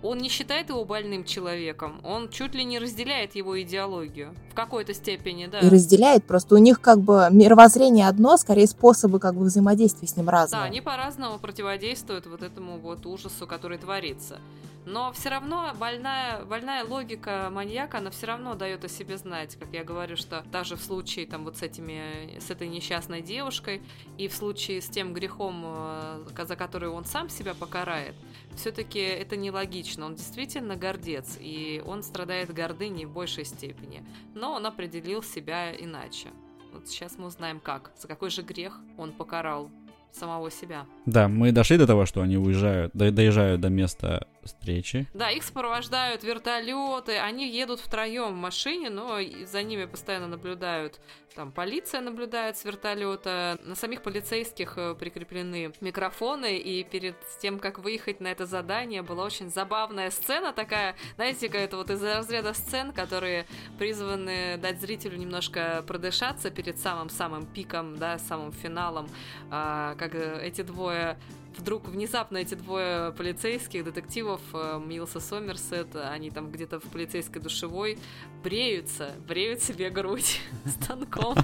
Он не считает его больным человеком, он чуть ли не разделяет его идеологию. В какой-то степени, да. И разделяет, просто у них как бы мировоззрение одно, скорее способы как бы взаимодействия с ним разные. Да, они по-разному противодействуют вот этому вот ужасу, который творится. Но все равно больная, больная логика маньяка, она все равно дает о себе знать, как я говорю, что даже в случае там вот с этими, с этой несчастной девушкой и в случае с тем грехом, э, за который он сам себя покарает, все-таки это нелогично. Он действительно гордец, и он страдает гордыней в большей степени. Но он определил себя иначе. Вот сейчас мы узнаем как, за какой же грех он покарал самого себя. Да, мы дошли до того, что они уезжают, до- доезжают до места встречи. Да, их сопровождают вертолеты, они едут втроем в машине, но за ними постоянно наблюдают. Там полиция наблюдает с вертолета, на самих полицейских э, прикреплены микрофоны, и перед тем, как выехать на это задание, была очень забавная сцена такая, знаете, это вот из разряда сцен, которые призваны дать зрителю немножко продышаться перед самым-самым пиком, да, самым финалом, а, как э, эти двое вдруг внезапно эти двое полицейских детективов э, Милс и Сомерсет, они там где-то в полицейской душевой бреются, бреют себе грудь (laughs) станком.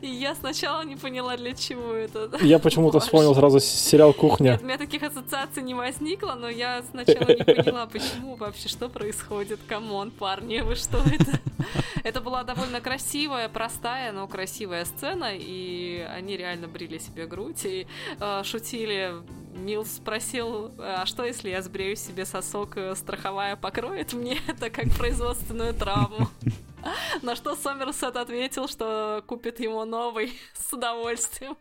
И я сначала не поняла, для чего это. Я почему-то вспомнил сразу сериал «Кухня». Нет, у меня таких ассоциаций не возникло, но я сначала не поняла, почему вообще, что происходит. Come on, парни, вы что это? Это была довольно красивая, простая, но красивая сцена, и они реально брили себе грудь и э, шутили. Милс спросил, а что если я сбрею себе сосок, э, страховая покроет мне это как производственную травму? (laughs) На что Сомерсет ответил, что купит ему новый (laughs) с удовольствием.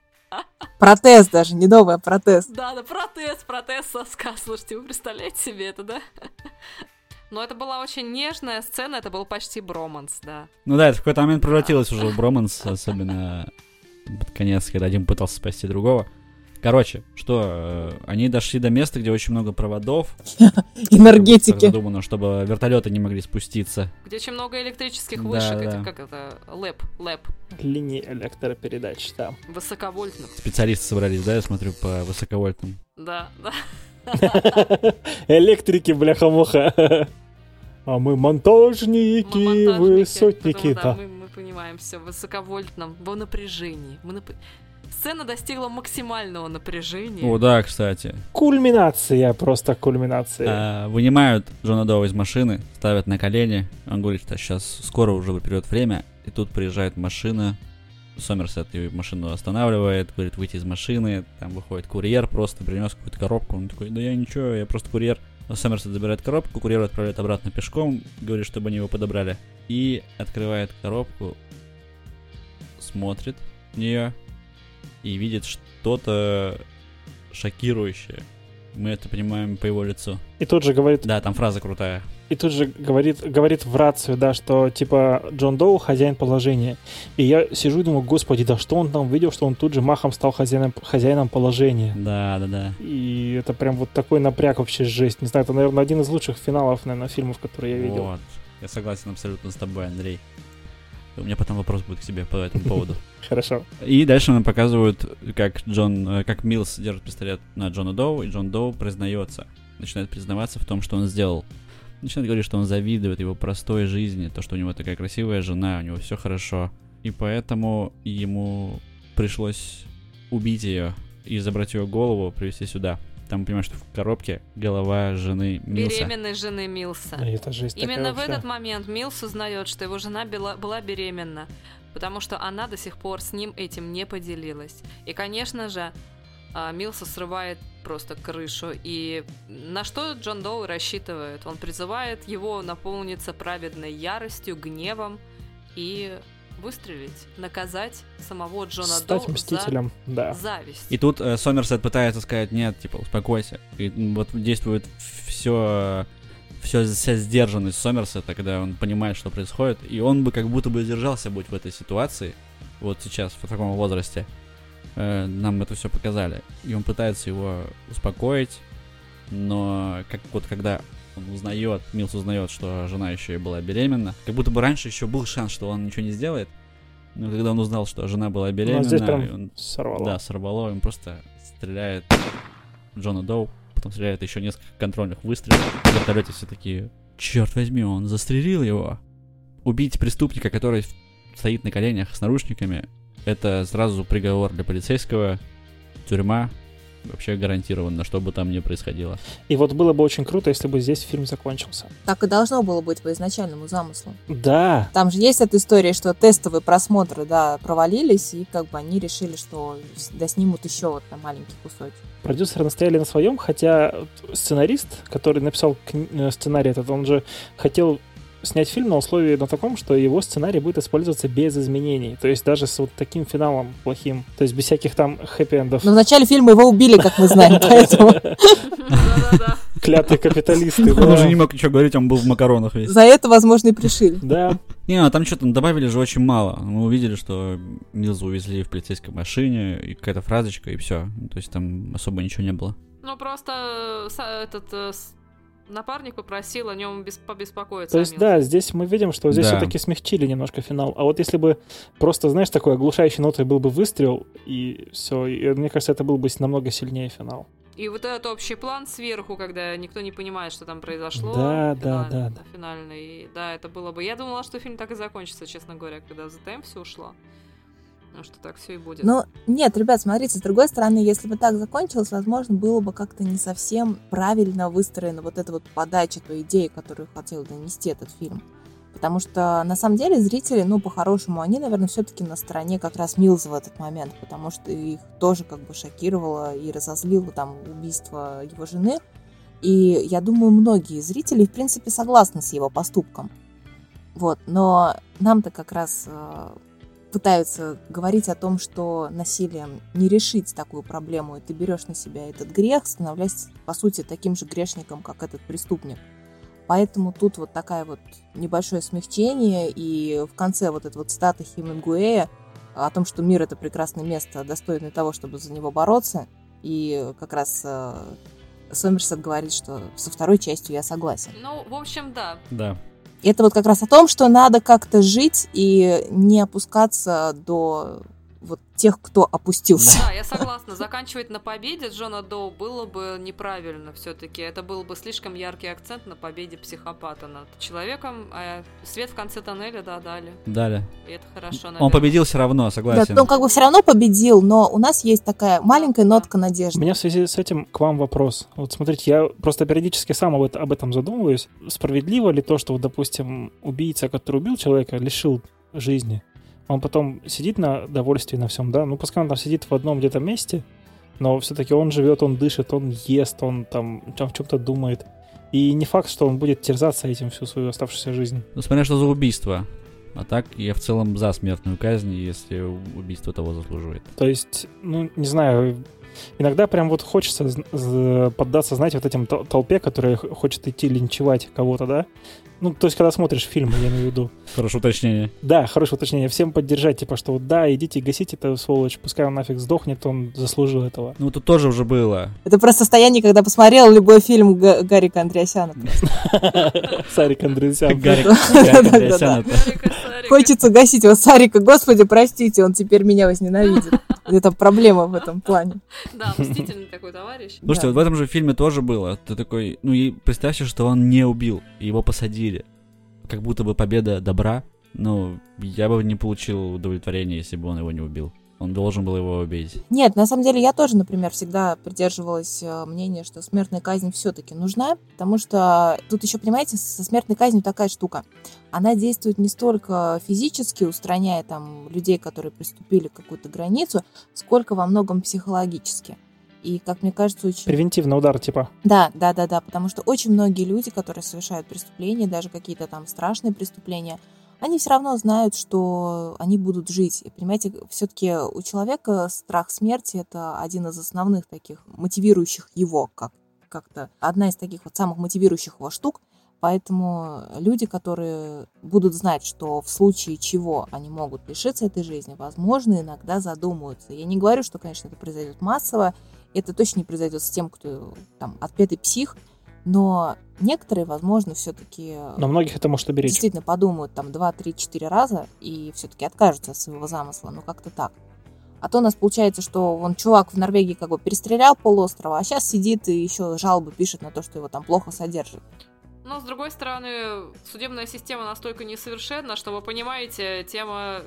Протез даже, не новый, а протез. Да, да, протез, протез соска. Слушайте, вы представляете себе это, да? (laughs) Но это была очень нежная сцена, это был почти броманс, да. Ну да, это в какой-то момент превратилось уже в броманс, особенно под конец, когда один пытался спасти другого. Короче, что, э, они дошли до места, где очень много проводов. (laughs) Энергетики. Задумано, чтобы вертолеты не могли спуститься. Где очень много электрических Да, вышек, да. этих, как это, лэп, лэп, Линии электропередач, да. высоковольтных. Специалисты собрались, да, я смотрю, по высоковольтным. Да, да. (laughs) Электрики, бляха-муха. А мы монтажники, Мы монтажники, высотники, поэтому, да. Мы, мы понимаем все в высоковольтном, в напряжении. Мы нап- Сцена достигла максимального напряжения. О, да, кстати. Кульминация, просто кульминация. А, вынимают Джона Доу из машины, ставят на колени. Он говорит, что сейчас скоро уже придет время. И тут приезжает машина. Сомерсет ее машину останавливает, говорит выйти из машины. Там выходит курьер, просто принес какую-то коробку. Он такой, да я ничего, я просто курьер. Но Сомерсет забирает коробку, курьер отправляет обратно пешком, говорит, чтобы они его подобрали. И открывает коробку, смотрит в нее и видит что-то шокирующее. Мы это понимаем по его лицу. И тут же говорит, Да, там фраза крутая. и тут же говорит, говорит в рацию, да, что типа Джон Доу хозяин положения. И я сижу и думаю, господи, да что он там видел, что он тут же махом стал хозяином, хозяином положения. Да, да, да. И это прям вот такой напряг вообще жесть. Не знаю, это, наверное, один из лучших финалов, наверное, фильмов, которые я видел. Вот. Я согласен абсолютно с тобой, Андрей. У меня потом вопрос будет к тебе по этому поводу. (laughs) Хорошо. И дальше нам показывают, как Джон, э, как Милс держит пистолет на Джона Доу, и Джон Доу признается, начинает признаваться в том, что он сделал. Начинает говорить, что он завидует его простой жизни, то, что у него такая красивая жена, у него все хорошо. И поэтому ему пришлось убить ее и забрать ее голову, привезти сюда. Там, понимаешь, что в коробке голова жены Милса. Беременной жены Милса. И это жесть Именно в вообще. этот момент Милс узнает, что его жена была, была беременна, потому что она до сих пор с ним этим не поделилась. И, конечно же, а, Милса срывает просто крышу. И на что Джон Доу рассчитывает? Он призывает его наполниться праведной яростью, гневом и выстрелить, наказать самого Джона Стать Доу мстителем, да. за зависть. И тут э, Сомерсет пытается сказать, нет, типа, успокойся. И вот действует все, все, вся сдержанность Сомерсета, когда он понимает, что происходит, и он бы как будто бы держался быть в этой ситуации, вот сейчас, в таком возрасте, э, нам это все показали. И он пытается его успокоить, но как вот когда он узнает, Милс узнает, что жена еще и была беременна, как будто бы раньше еще был шанс, что он ничего не сделает, но когда он узнал, что жена была беременна, Ну, здесь прям он, сорвало. да, сорвало, он просто стреляет Джона Доу, потом стреляет еще несколько контрольных выстрелов. В вертолете все такие, черт возьми, он застрелил его. Убить преступника, который стоит на коленях с наручниками, это сразу приговор для полицейского, тюрьма, вообще гарантированно, что бы там ни происходило. И вот было бы очень круто, если бы здесь фильм закончился. Так и должно было быть по изначальному замыслу. Да, Там же есть эта история, что тестовые просмотры, да, провалились, и как бы они решили, что да, снимут еще вот там маленький кусочек. продюсеры настояли на своем, хотя сценарист, который написал кни- э, сценарий этот, он же хотел снять фильм на условии на таком, что его сценарий будет использоваться без изменений. То есть даже с вот таким финалом плохим. То есть без всяких там хэппи-эндов. Но в начале фильма его убили, как мы знаем, (laughs) поэтому Да-да-да. Клятые капиталисты. Он уже не мог ничего говорить, он был в макаронах весь. за это, возможно, и пришили. Да, Не, а там что-то добавили же очень мало. Мы увидели, что Милза увезли в полицейской машине, и какая-то фразочка, и все. То есть там особо ничего не было. Ну, просто э, этот э, напарник попросил о нем бес- побеспокоиться. то есть, да, здесь мы видим, что здесь Да. все-таки смягчили немножко финал. А вот если бы просто, знаешь, такой оглушающей нотой был бы выстрел, и все, мне кажется, это был бы намного сильнее финал. И вот этот общий план сверху, когда никто не понимает, что там произошло. Да, да, финальный- да, да. Финальный. Да, это было бы. Я думала, что фильм так и закончится, честно говоря, когда в ZTM все ушло. Ну, что так все и будет. Но нет, ребят, смотрите, с другой стороны, если бы так закончилось, возможно, было бы как-то не совсем правильно выстроена вот эта вот подача той идеи, которую хотел донести этот фильм. Потому что, на самом деле, зрители, ну, по-хорошему, они, наверное, все-таки на стороне как раз Милза в этот момент, потому что их тоже как бы шокировало и разозлило там убийство его жены. И я думаю, многие зрители, в принципе, согласны с его поступком. Вот, но нам-то как раз э, пытаются говорить о том, что насилием не решить такую проблему, и ты берешь на себя этот грех, становляясь, по сути, таким же грешником, как этот преступник. Поэтому тут вот такая вот небольшое смягчение, и в конце вот эта вот цитата Хемингуэя о том, что мир — это прекрасное место, достойное того, чтобы за него бороться, и как раз э, Сомерсет говорит, что со второй частью я согласен. Ну, в общем, да. Да. Это вот как раз о том, что надо как-то жить и не опускаться до вот тех, кто опустился. Да, (laughs) я согласна. Заканчивать на победе Джона Доу было бы неправильно все-таки. Это был бы слишком яркий акцент на победе психопата над человеком. А свет в конце тоннеля, да, дали. Далее. И это хорошо, Он наверное. победил все равно, Да, согласен. он как бы все равно победил, но у нас есть такая маленькая нотка У надежды. меня в связи с этим к вам вопрос. Вот смотрите, я просто периодически сам об этом задумываюсь. Справедливо ли то, что, вот, допустим, убийца, который убил человека, лишил жизни, он потом сидит на довольстве на всем, да? Ну, пускай он там сидит в одном где-то месте, но все-таки он живет, он дышит, он ест, он там о чем-то думает. И не факт, что он будет терзаться этим всю свою оставшуюся жизнь. Ну, смотря что за убийство. А так, я в целом за смертную казнь, если убийство того заслуживает. То есть, ну, не знаю, иногда прям вот хочется поддаться, знаете, вот этим тол- толпе, которая хочет идти линчевать кого-то, да? Ну, то есть, когда смотришь фильм, я имею в виду. Хорошее уточнение. Да, хорошее уточнение. Всем поддержать, типа, что вот да, идите гасите эту сволочь, пускай он нафиг сдохнет, он заслужил этого. Ну, тут тоже уже было. Это про состояние, когда посмотрел любой фильм Га- Гарика Андреасяна. Сарик Андреасян. Гарик. Андреасян. Хочется гасить его Сарика. Господи, простите, он теперь меня возненавидит. Это проблема в этом плане. (laughs) Да, мстительный такой товарищ. Слушайте, вот в этом же фильме тоже было. Ты такой, ну и представьте, что он не убил, его посадили. Как будто бы победа добра. Ну, я бы не получил удовлетворения, если бы он его не убил. Он должен был его убить. Нет, на самом деле я тоже, например, всегда придерживалась э, мнения, что смертная казнь все-таки нужна, потому что тут еще, понимаете, со смертной казнью такая штука. Она действует не столько физически, устраняя там людей, которые приступили к какую-то границу, сколько во многом психологически. И, как мне кажется, очень... Превентивный удар, типа. Да, да, да, да, потому что очень многие люди, которые совершают преступления, даже какие-то там страшные преступления, они все равно знают, что они будут жить. Понимаете, все-таки у человека страх смерти это один из основных таких мотивирующих его, как как-то одна из таких вот самых мотивирующих его штук. Поэтому люди, которые будут знать, что в случае чего они могут лишиться этой жизни, возможно, иногда задумаются. Я не говорю, что, конечно, это произойдет массово, это точно не произойдет с тем, кто там отпетый псих, но некоторые, возможно, все-таки Но многих это может оберечь. действительно подумают там 2, 3, 4 раза и все-таки откажутся от своего замысла, ну как-то так. А то у нас получается, что он чувак в Норвегии как бы перестрелял полуострова, а сейчас сидит и еще жалобы пишет на то, что его там плохо содержат. Но, с другой стороны, судебная система настолько несовершенна, что вы понимаете, тема...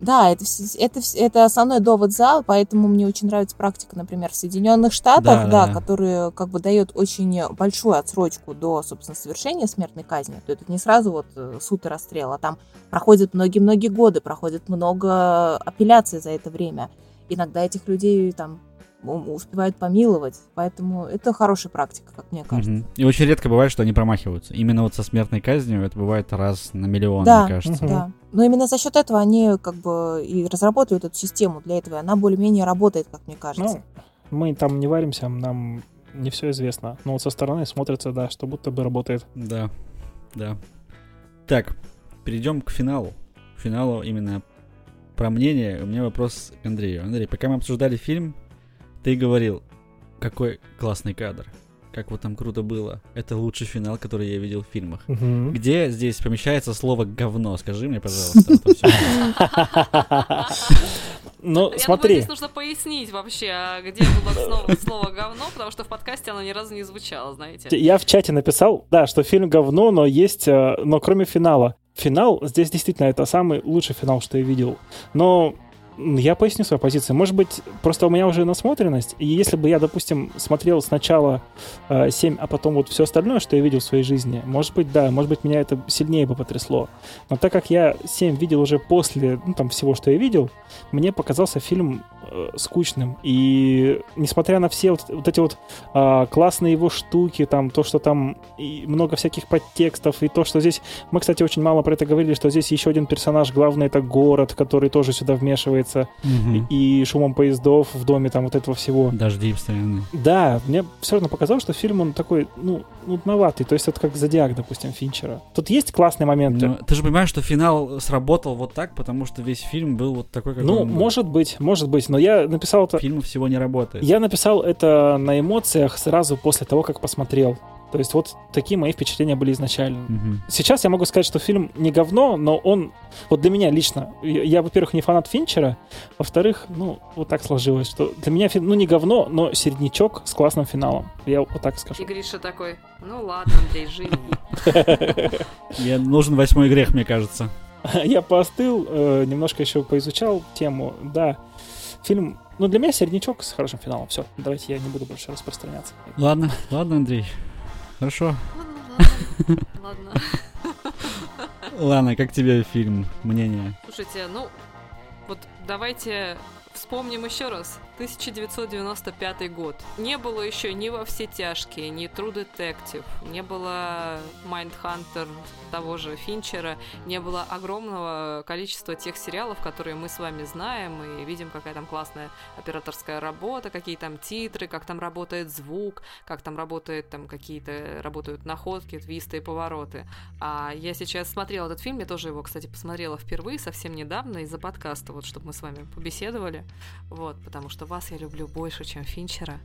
Да, это, это, это основной довод за, поэтому мне очень нравится практика, например, в Соединенных Штатах, Да, да, да, да. которая как бы дает очень большую отсрочку до, собственно, совершения смертной казни. То это не сразу вот э, суд и расстрел, а там проходят многие-многие годы, проходит много апелляций за это время. Иногда этих людей там успевают помиловать, поэтому это хорошая практика, как мне кажется. Мгм. И очень редко бывает, что они промахиваются. Именно вот со смертной казнью это бывает раз на миллион, Да. мне кажется. Да. Но именно за счет этого они как бы и разработают эту систему для этого, она более-менее работает, как мне кажется. Ну, мы там не варимся, нам не все известно. Но вот со стороны смотрится, да, что будто бы работает. Да, да. Так, перейдем к финалу. К финалу именно про мнение. У меня вопрос к Андрею. Андрей, пока мы обсуждали фильм, ты говорил, какой классный кадр. Как вот там круто было. Это лучший финал, который я видел в фильмах. Мгм. Где здесь помещается слово говно? Скажи мне, пожалуйста. а. (laughs) Ну, Я смотри. думаю, здесь нужно пояснить вообще, а где было слово, слово говно, потому что в подкасте оно ни разу не звучало, знаете. Я в чате написал, да, что фильм говно, но есть, э, но кроме финала. Финал здесь действительно это самый лучший финал, что я видел. Но я поясню свою позицию. Может быть, просто у меня уже насмотренность, и если бы я, допустим, смотрел сначала э, 7, а потом вот все остальное, что я видел в своей жизни, может быть, да, может быть, меня это сильнее бы потрясло. Но так как я 7 видел уже после ну, там, всего, что я видел, мне показался фильм э, скучным. И несмотря на все вот, вот эти вот а, классные его штуки, там то, что там и много всяких подтекстов, и то, что здесь... Мы, кстати, очень мало про это говорили, что здесь еще один персонаж, главный это город, который тоже сюда вмешивается, Мгм. и шумом поездов в доме там вот этого всего. Дожди постоянные. Да, мне все равно показалось, что фильм, он такой, ну, нудноватый, то есть это как Зодиак, допустим, Финчера. Тут есть классные моменты. Ну, ты же понимаешь, что финал сработал вот так, потому что весь фильм был вот такой, как Ну, может быть, может быть, но я написал это... Фильм всего не работает. Я написал это на эмоциях сразу после того, как посмотрел. То есть вот такие мои впечатления были изначально. Мгм. Сейчас я могу сказать, что фильм не говно, но он, вот для меня лично, я, я, во-первых, не фанат Финчера, во-вторых, ну, вот так сложилось, что для меня фильм, ну, не говно, но середнячок с классным финалом. Я вот так И скажу. Гриша такой, ну ладно, Андрей, живи. (laughs) Мне нужен восьмой грех, мне кажется. (laughs) Я поостыл, э, немножко еще поизучал тему, да. Фильм, ну, для меня середнячок с хорошим финалом. Все, давайте я не буду больше распространяться. Ладно, ладно, Андрей. Хорошо. Ладно, ладно, ладно. Ладно, как тебе фильм? Мнение? Слушайте, ну, вот давайте вспомним еще раз. 1995 год. Не было еще ни во все тяжкие, ни True Detective, не было Mindhunter того же Финчера, не было огромного количества тех сериалов, которые мы с вами знаем и видим, какая там классная операторская работа, какие там титры, как там работает звук, как там работает там какие-то работают находки, твисты и повороты. А я сейчас смотрела этот фильм, я тоже его, кстати, посмотрела впервые, совсем недавно, из-за подкаста, вот, чтобы мы с вами побеседовали. Вот, потому что вас я люблю больше, чем Финчера.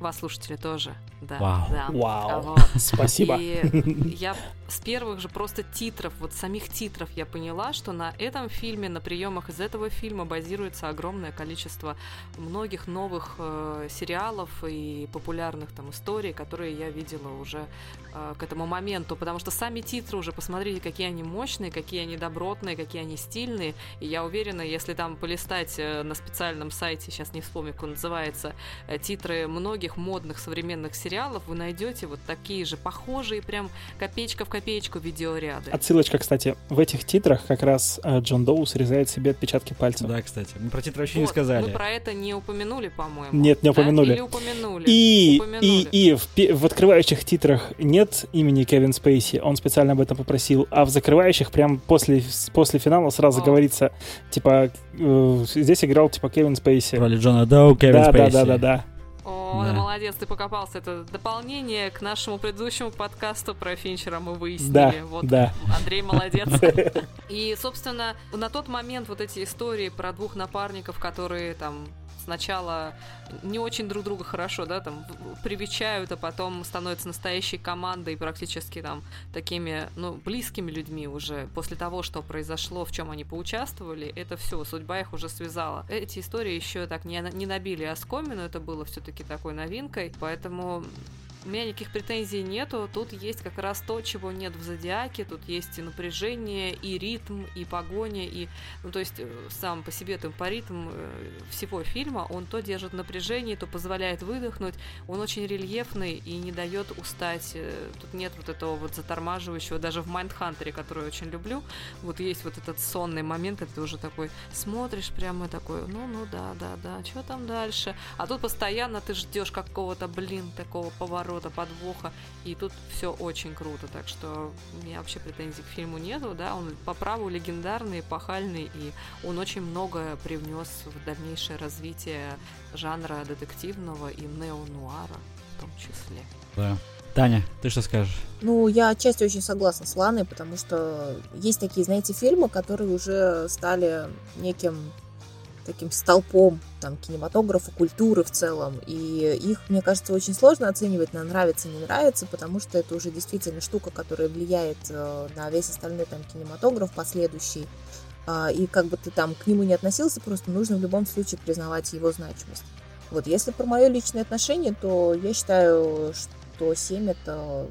Вас, слушатели, тоже. Да, Вау. да. Вау. Вот. (laughs) Спасибо. И я с первых же просто титров, вот самих титров я поняла, что на этом фильме, на приемах из этого фильма базируется огромное количество многих новых э, сериалов и популярных там историй, которые я видела уже э, к этому моменту, потому что сами титры уже, посмотрите, какие они мощные, какие они добротные, какие они стильные, и я уверена, если там полистать э, на специальном сайте, сейчас не вспомню, как он называется, э, титры многих модных современных сериалов, вы найдете вот такие же похожие, прям копеечка в копеечку видеоряды. Отсылочка, кстати, в этих титрах как раз э, Джон Доу срезает себе отпечатки пальцев. Да, кстати. Мы про титры вообще не Вот, сказали. Мы про это не упомянули, по-моему. Нет, не Да? упомянули. Или упомянули? И, Упомянули. и, и в, в открывающих титрах нет имени Кевин Спейси, он специально об этом попросил, а в закрывающих прям после, после финала сразу О. говорится, типа, э, здесь играл типа Кевин Спейси. Роли Джона Доу, Кевин да, да, Спейси. да, да, да. О, О, Да. молодец, ты покопался. Это дополнение к нашему предыдущему подкасту про Финчера мы выяснили. Да, вот да. Андрей молодец. (laughs) И, собственно, на тот момент вот эти истории про двух напарников, которые там сначала не очень друг друга хорошо, да, там привечают, а потом становятся настоящей командой, практически там такими, ну, близкими людьми уже после того, что произошло, в чем они поучаствовали, это все, судьба их уже связала. Эти истории еще так не, не набили оскомину, это было все-таки такой новинкой, поэтому у меня никаких претензий нету. Тут есть как раз то, чего нет в Зодиаке. Тут есть и напряжение, и ритм, и погоня, и... Ну, то есть, э, сам по себе темпоритм э, всего фильма, он то держит напряжение, то позволяет выдохнуть. Он очень рельефный и не дает устать. Э, Тут нет вот этого вот затормаживающего. Даже в Майндхантере, который я очень люблю, вот есть вот этот сонный момент, когда ты уже такой смотришь прямо такой, ну-ну, да-да-да, что там дальше? А тут постоянно ты ждешь какого-то, блин, такого поворота, подвоха, и тут все очень круто, так что у меня вообще претензий к фильму нету, да, он по праву легендарный, эпохальный, и он очень многое привнес в дальнейшее развитие жанра детективного и неонуара в том числе. Да. Таня, ты что скажешь? Ну, я отчасти очень согласна с Ланой, потому что есть такие, знаете, фильмы, которые уже стали неким таким столпом там, кинематографа, культуры в целом. И их, мне кажется, очень сложно оценивать на нравится, не нравится, потому что это уже действительно штука, которая влияет э, на весь остальной там кинематограф последующий. А, и как бы ты там к нему не относился, просто нужно в любом случае признавать его значимость. Вот, если про мое личное отношение, то я считаю, что 7 это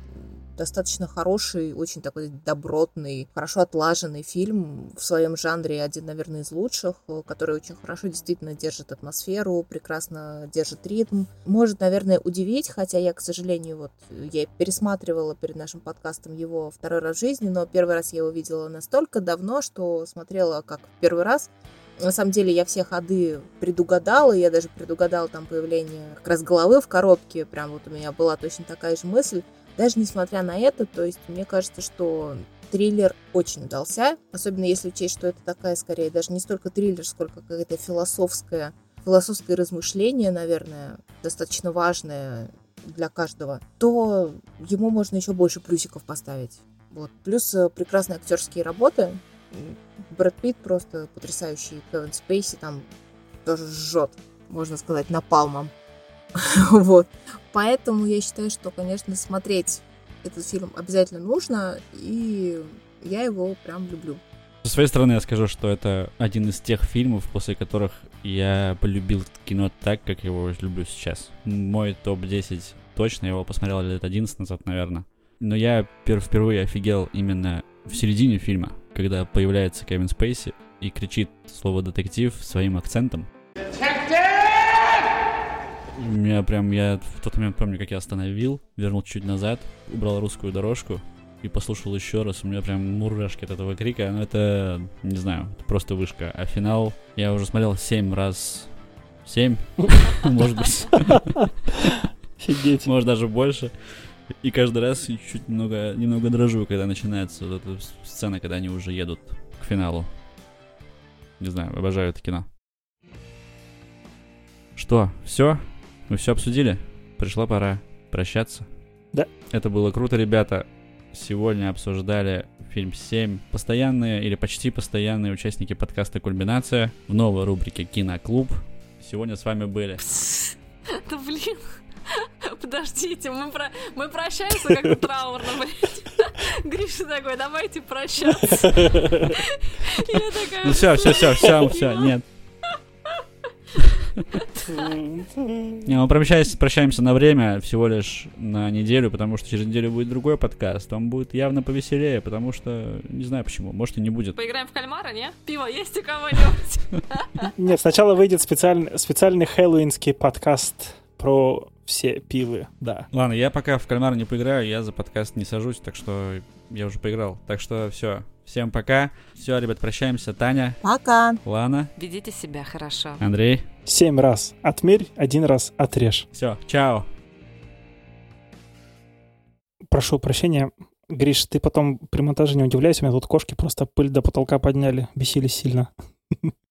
достаточно хороший, очень такой добротный, хорошо отлаженный фильм в своем жанре, один, наверное, из лучших, э, который очень хорошо действительно держит атмосферу, прекрасно держит ритм. Может, наверное, удивить, хотя я, к сожалению, вот я пересматривала перед нашим подкастом его второй раз в жизни, но первый раз я его видела настолько давно, что смотрела как первый раз, на самом деле я все ходы предугадала, я даже предугадала там появление как раз головы в коробке, прям вот у меня была точно такая же мысль. Даже несмотря на это, то есть мне кажется, что триллер очень удался, особенно если учесть, что это такая скорее даже не столько триллер, сколько какая-то философская, философское размышление, наверное, достаточно важное для каждого, то ему можно еще больше плюсиков поставить. Вот. Плюс э, прекрасные актерские работы. Брэд Питт просто потрясающий, Кевин Спейси там тоже жжет, можно сказать, напалмом. (laughs) Вот. Поэтому я считаю, что, конечно, смотреть этот фильм обязательно нужно, и я его прям люблю. Со своей стороны я скажу, что это один из тех фильмов, после которых я полюбил кино так, как его люблю сейчас. Мой топ-10 точно, я его посмотрел лет 11 назад, наверное. Но я пер- впервые офигел именно в середине фильма, когда появляется Кевин Спейси и кричит слово «детектив» своим акцентом. У меня прям, я в тот момент помню, как я остановил, вернул чуть назад, убрал русскую дорожку и послушал еще раз. У меня прям мурашки от этого крика. Ну, это, не знаю, это просто вышка. А финал я уже смотрел семь раз. Семь? (laughs) Может быть. Офигеть. Может, даже больше. И каждый раз чуть немного, немного дрожу, когда начинается вот эта сцена, когда они уже едут к финалу. Не знаю, обожаю это кино. Что, все? Мы все обсудили? Пришла пора прощаться. Да. Это было круто, ребята. Сегодня обсуждали фильм 7. Постоянные или почти постоянные участники подкаста «Кульминация» в новой рубрике «Киноклуб». Сегодня с вами были (laughs) Да блин, (laughs) подождите, мы, про... мы прощаемся как-то (laughs) траурно, блядь. Гриша такой, давайте прощаться. Я такая... Ну все, все, все, все, все, нет. Не, мы прощаемся, прощаемся на время, всего лишь на неделю, потому что через неделю будет другой подкаст. Он будет явно повеселее, потому что не знаю почему, может и не будет. Поиграем в кальмара, не? Пиво есть у кого-нибудь? Нет, сначала выйдет специальный, специальный хэллоуинский подкаст про все пивы, да. Ладно, я пока в кальмар не поиграю, я за подкаст не сажусь, так что я уже поиграл. Так что все, всем пока. Все, ребят, прощаемся. Таня, Пока! Лана, Ведите себя хорошо. Андрей. Семь раз отмерь, один раз отрежь. Все, чао. Прошу прощения, Гриш, ты потом при монтаже не удивляйся, у меня тут кошки просто пыль до потолка подняли, бесились сильно. (laughs)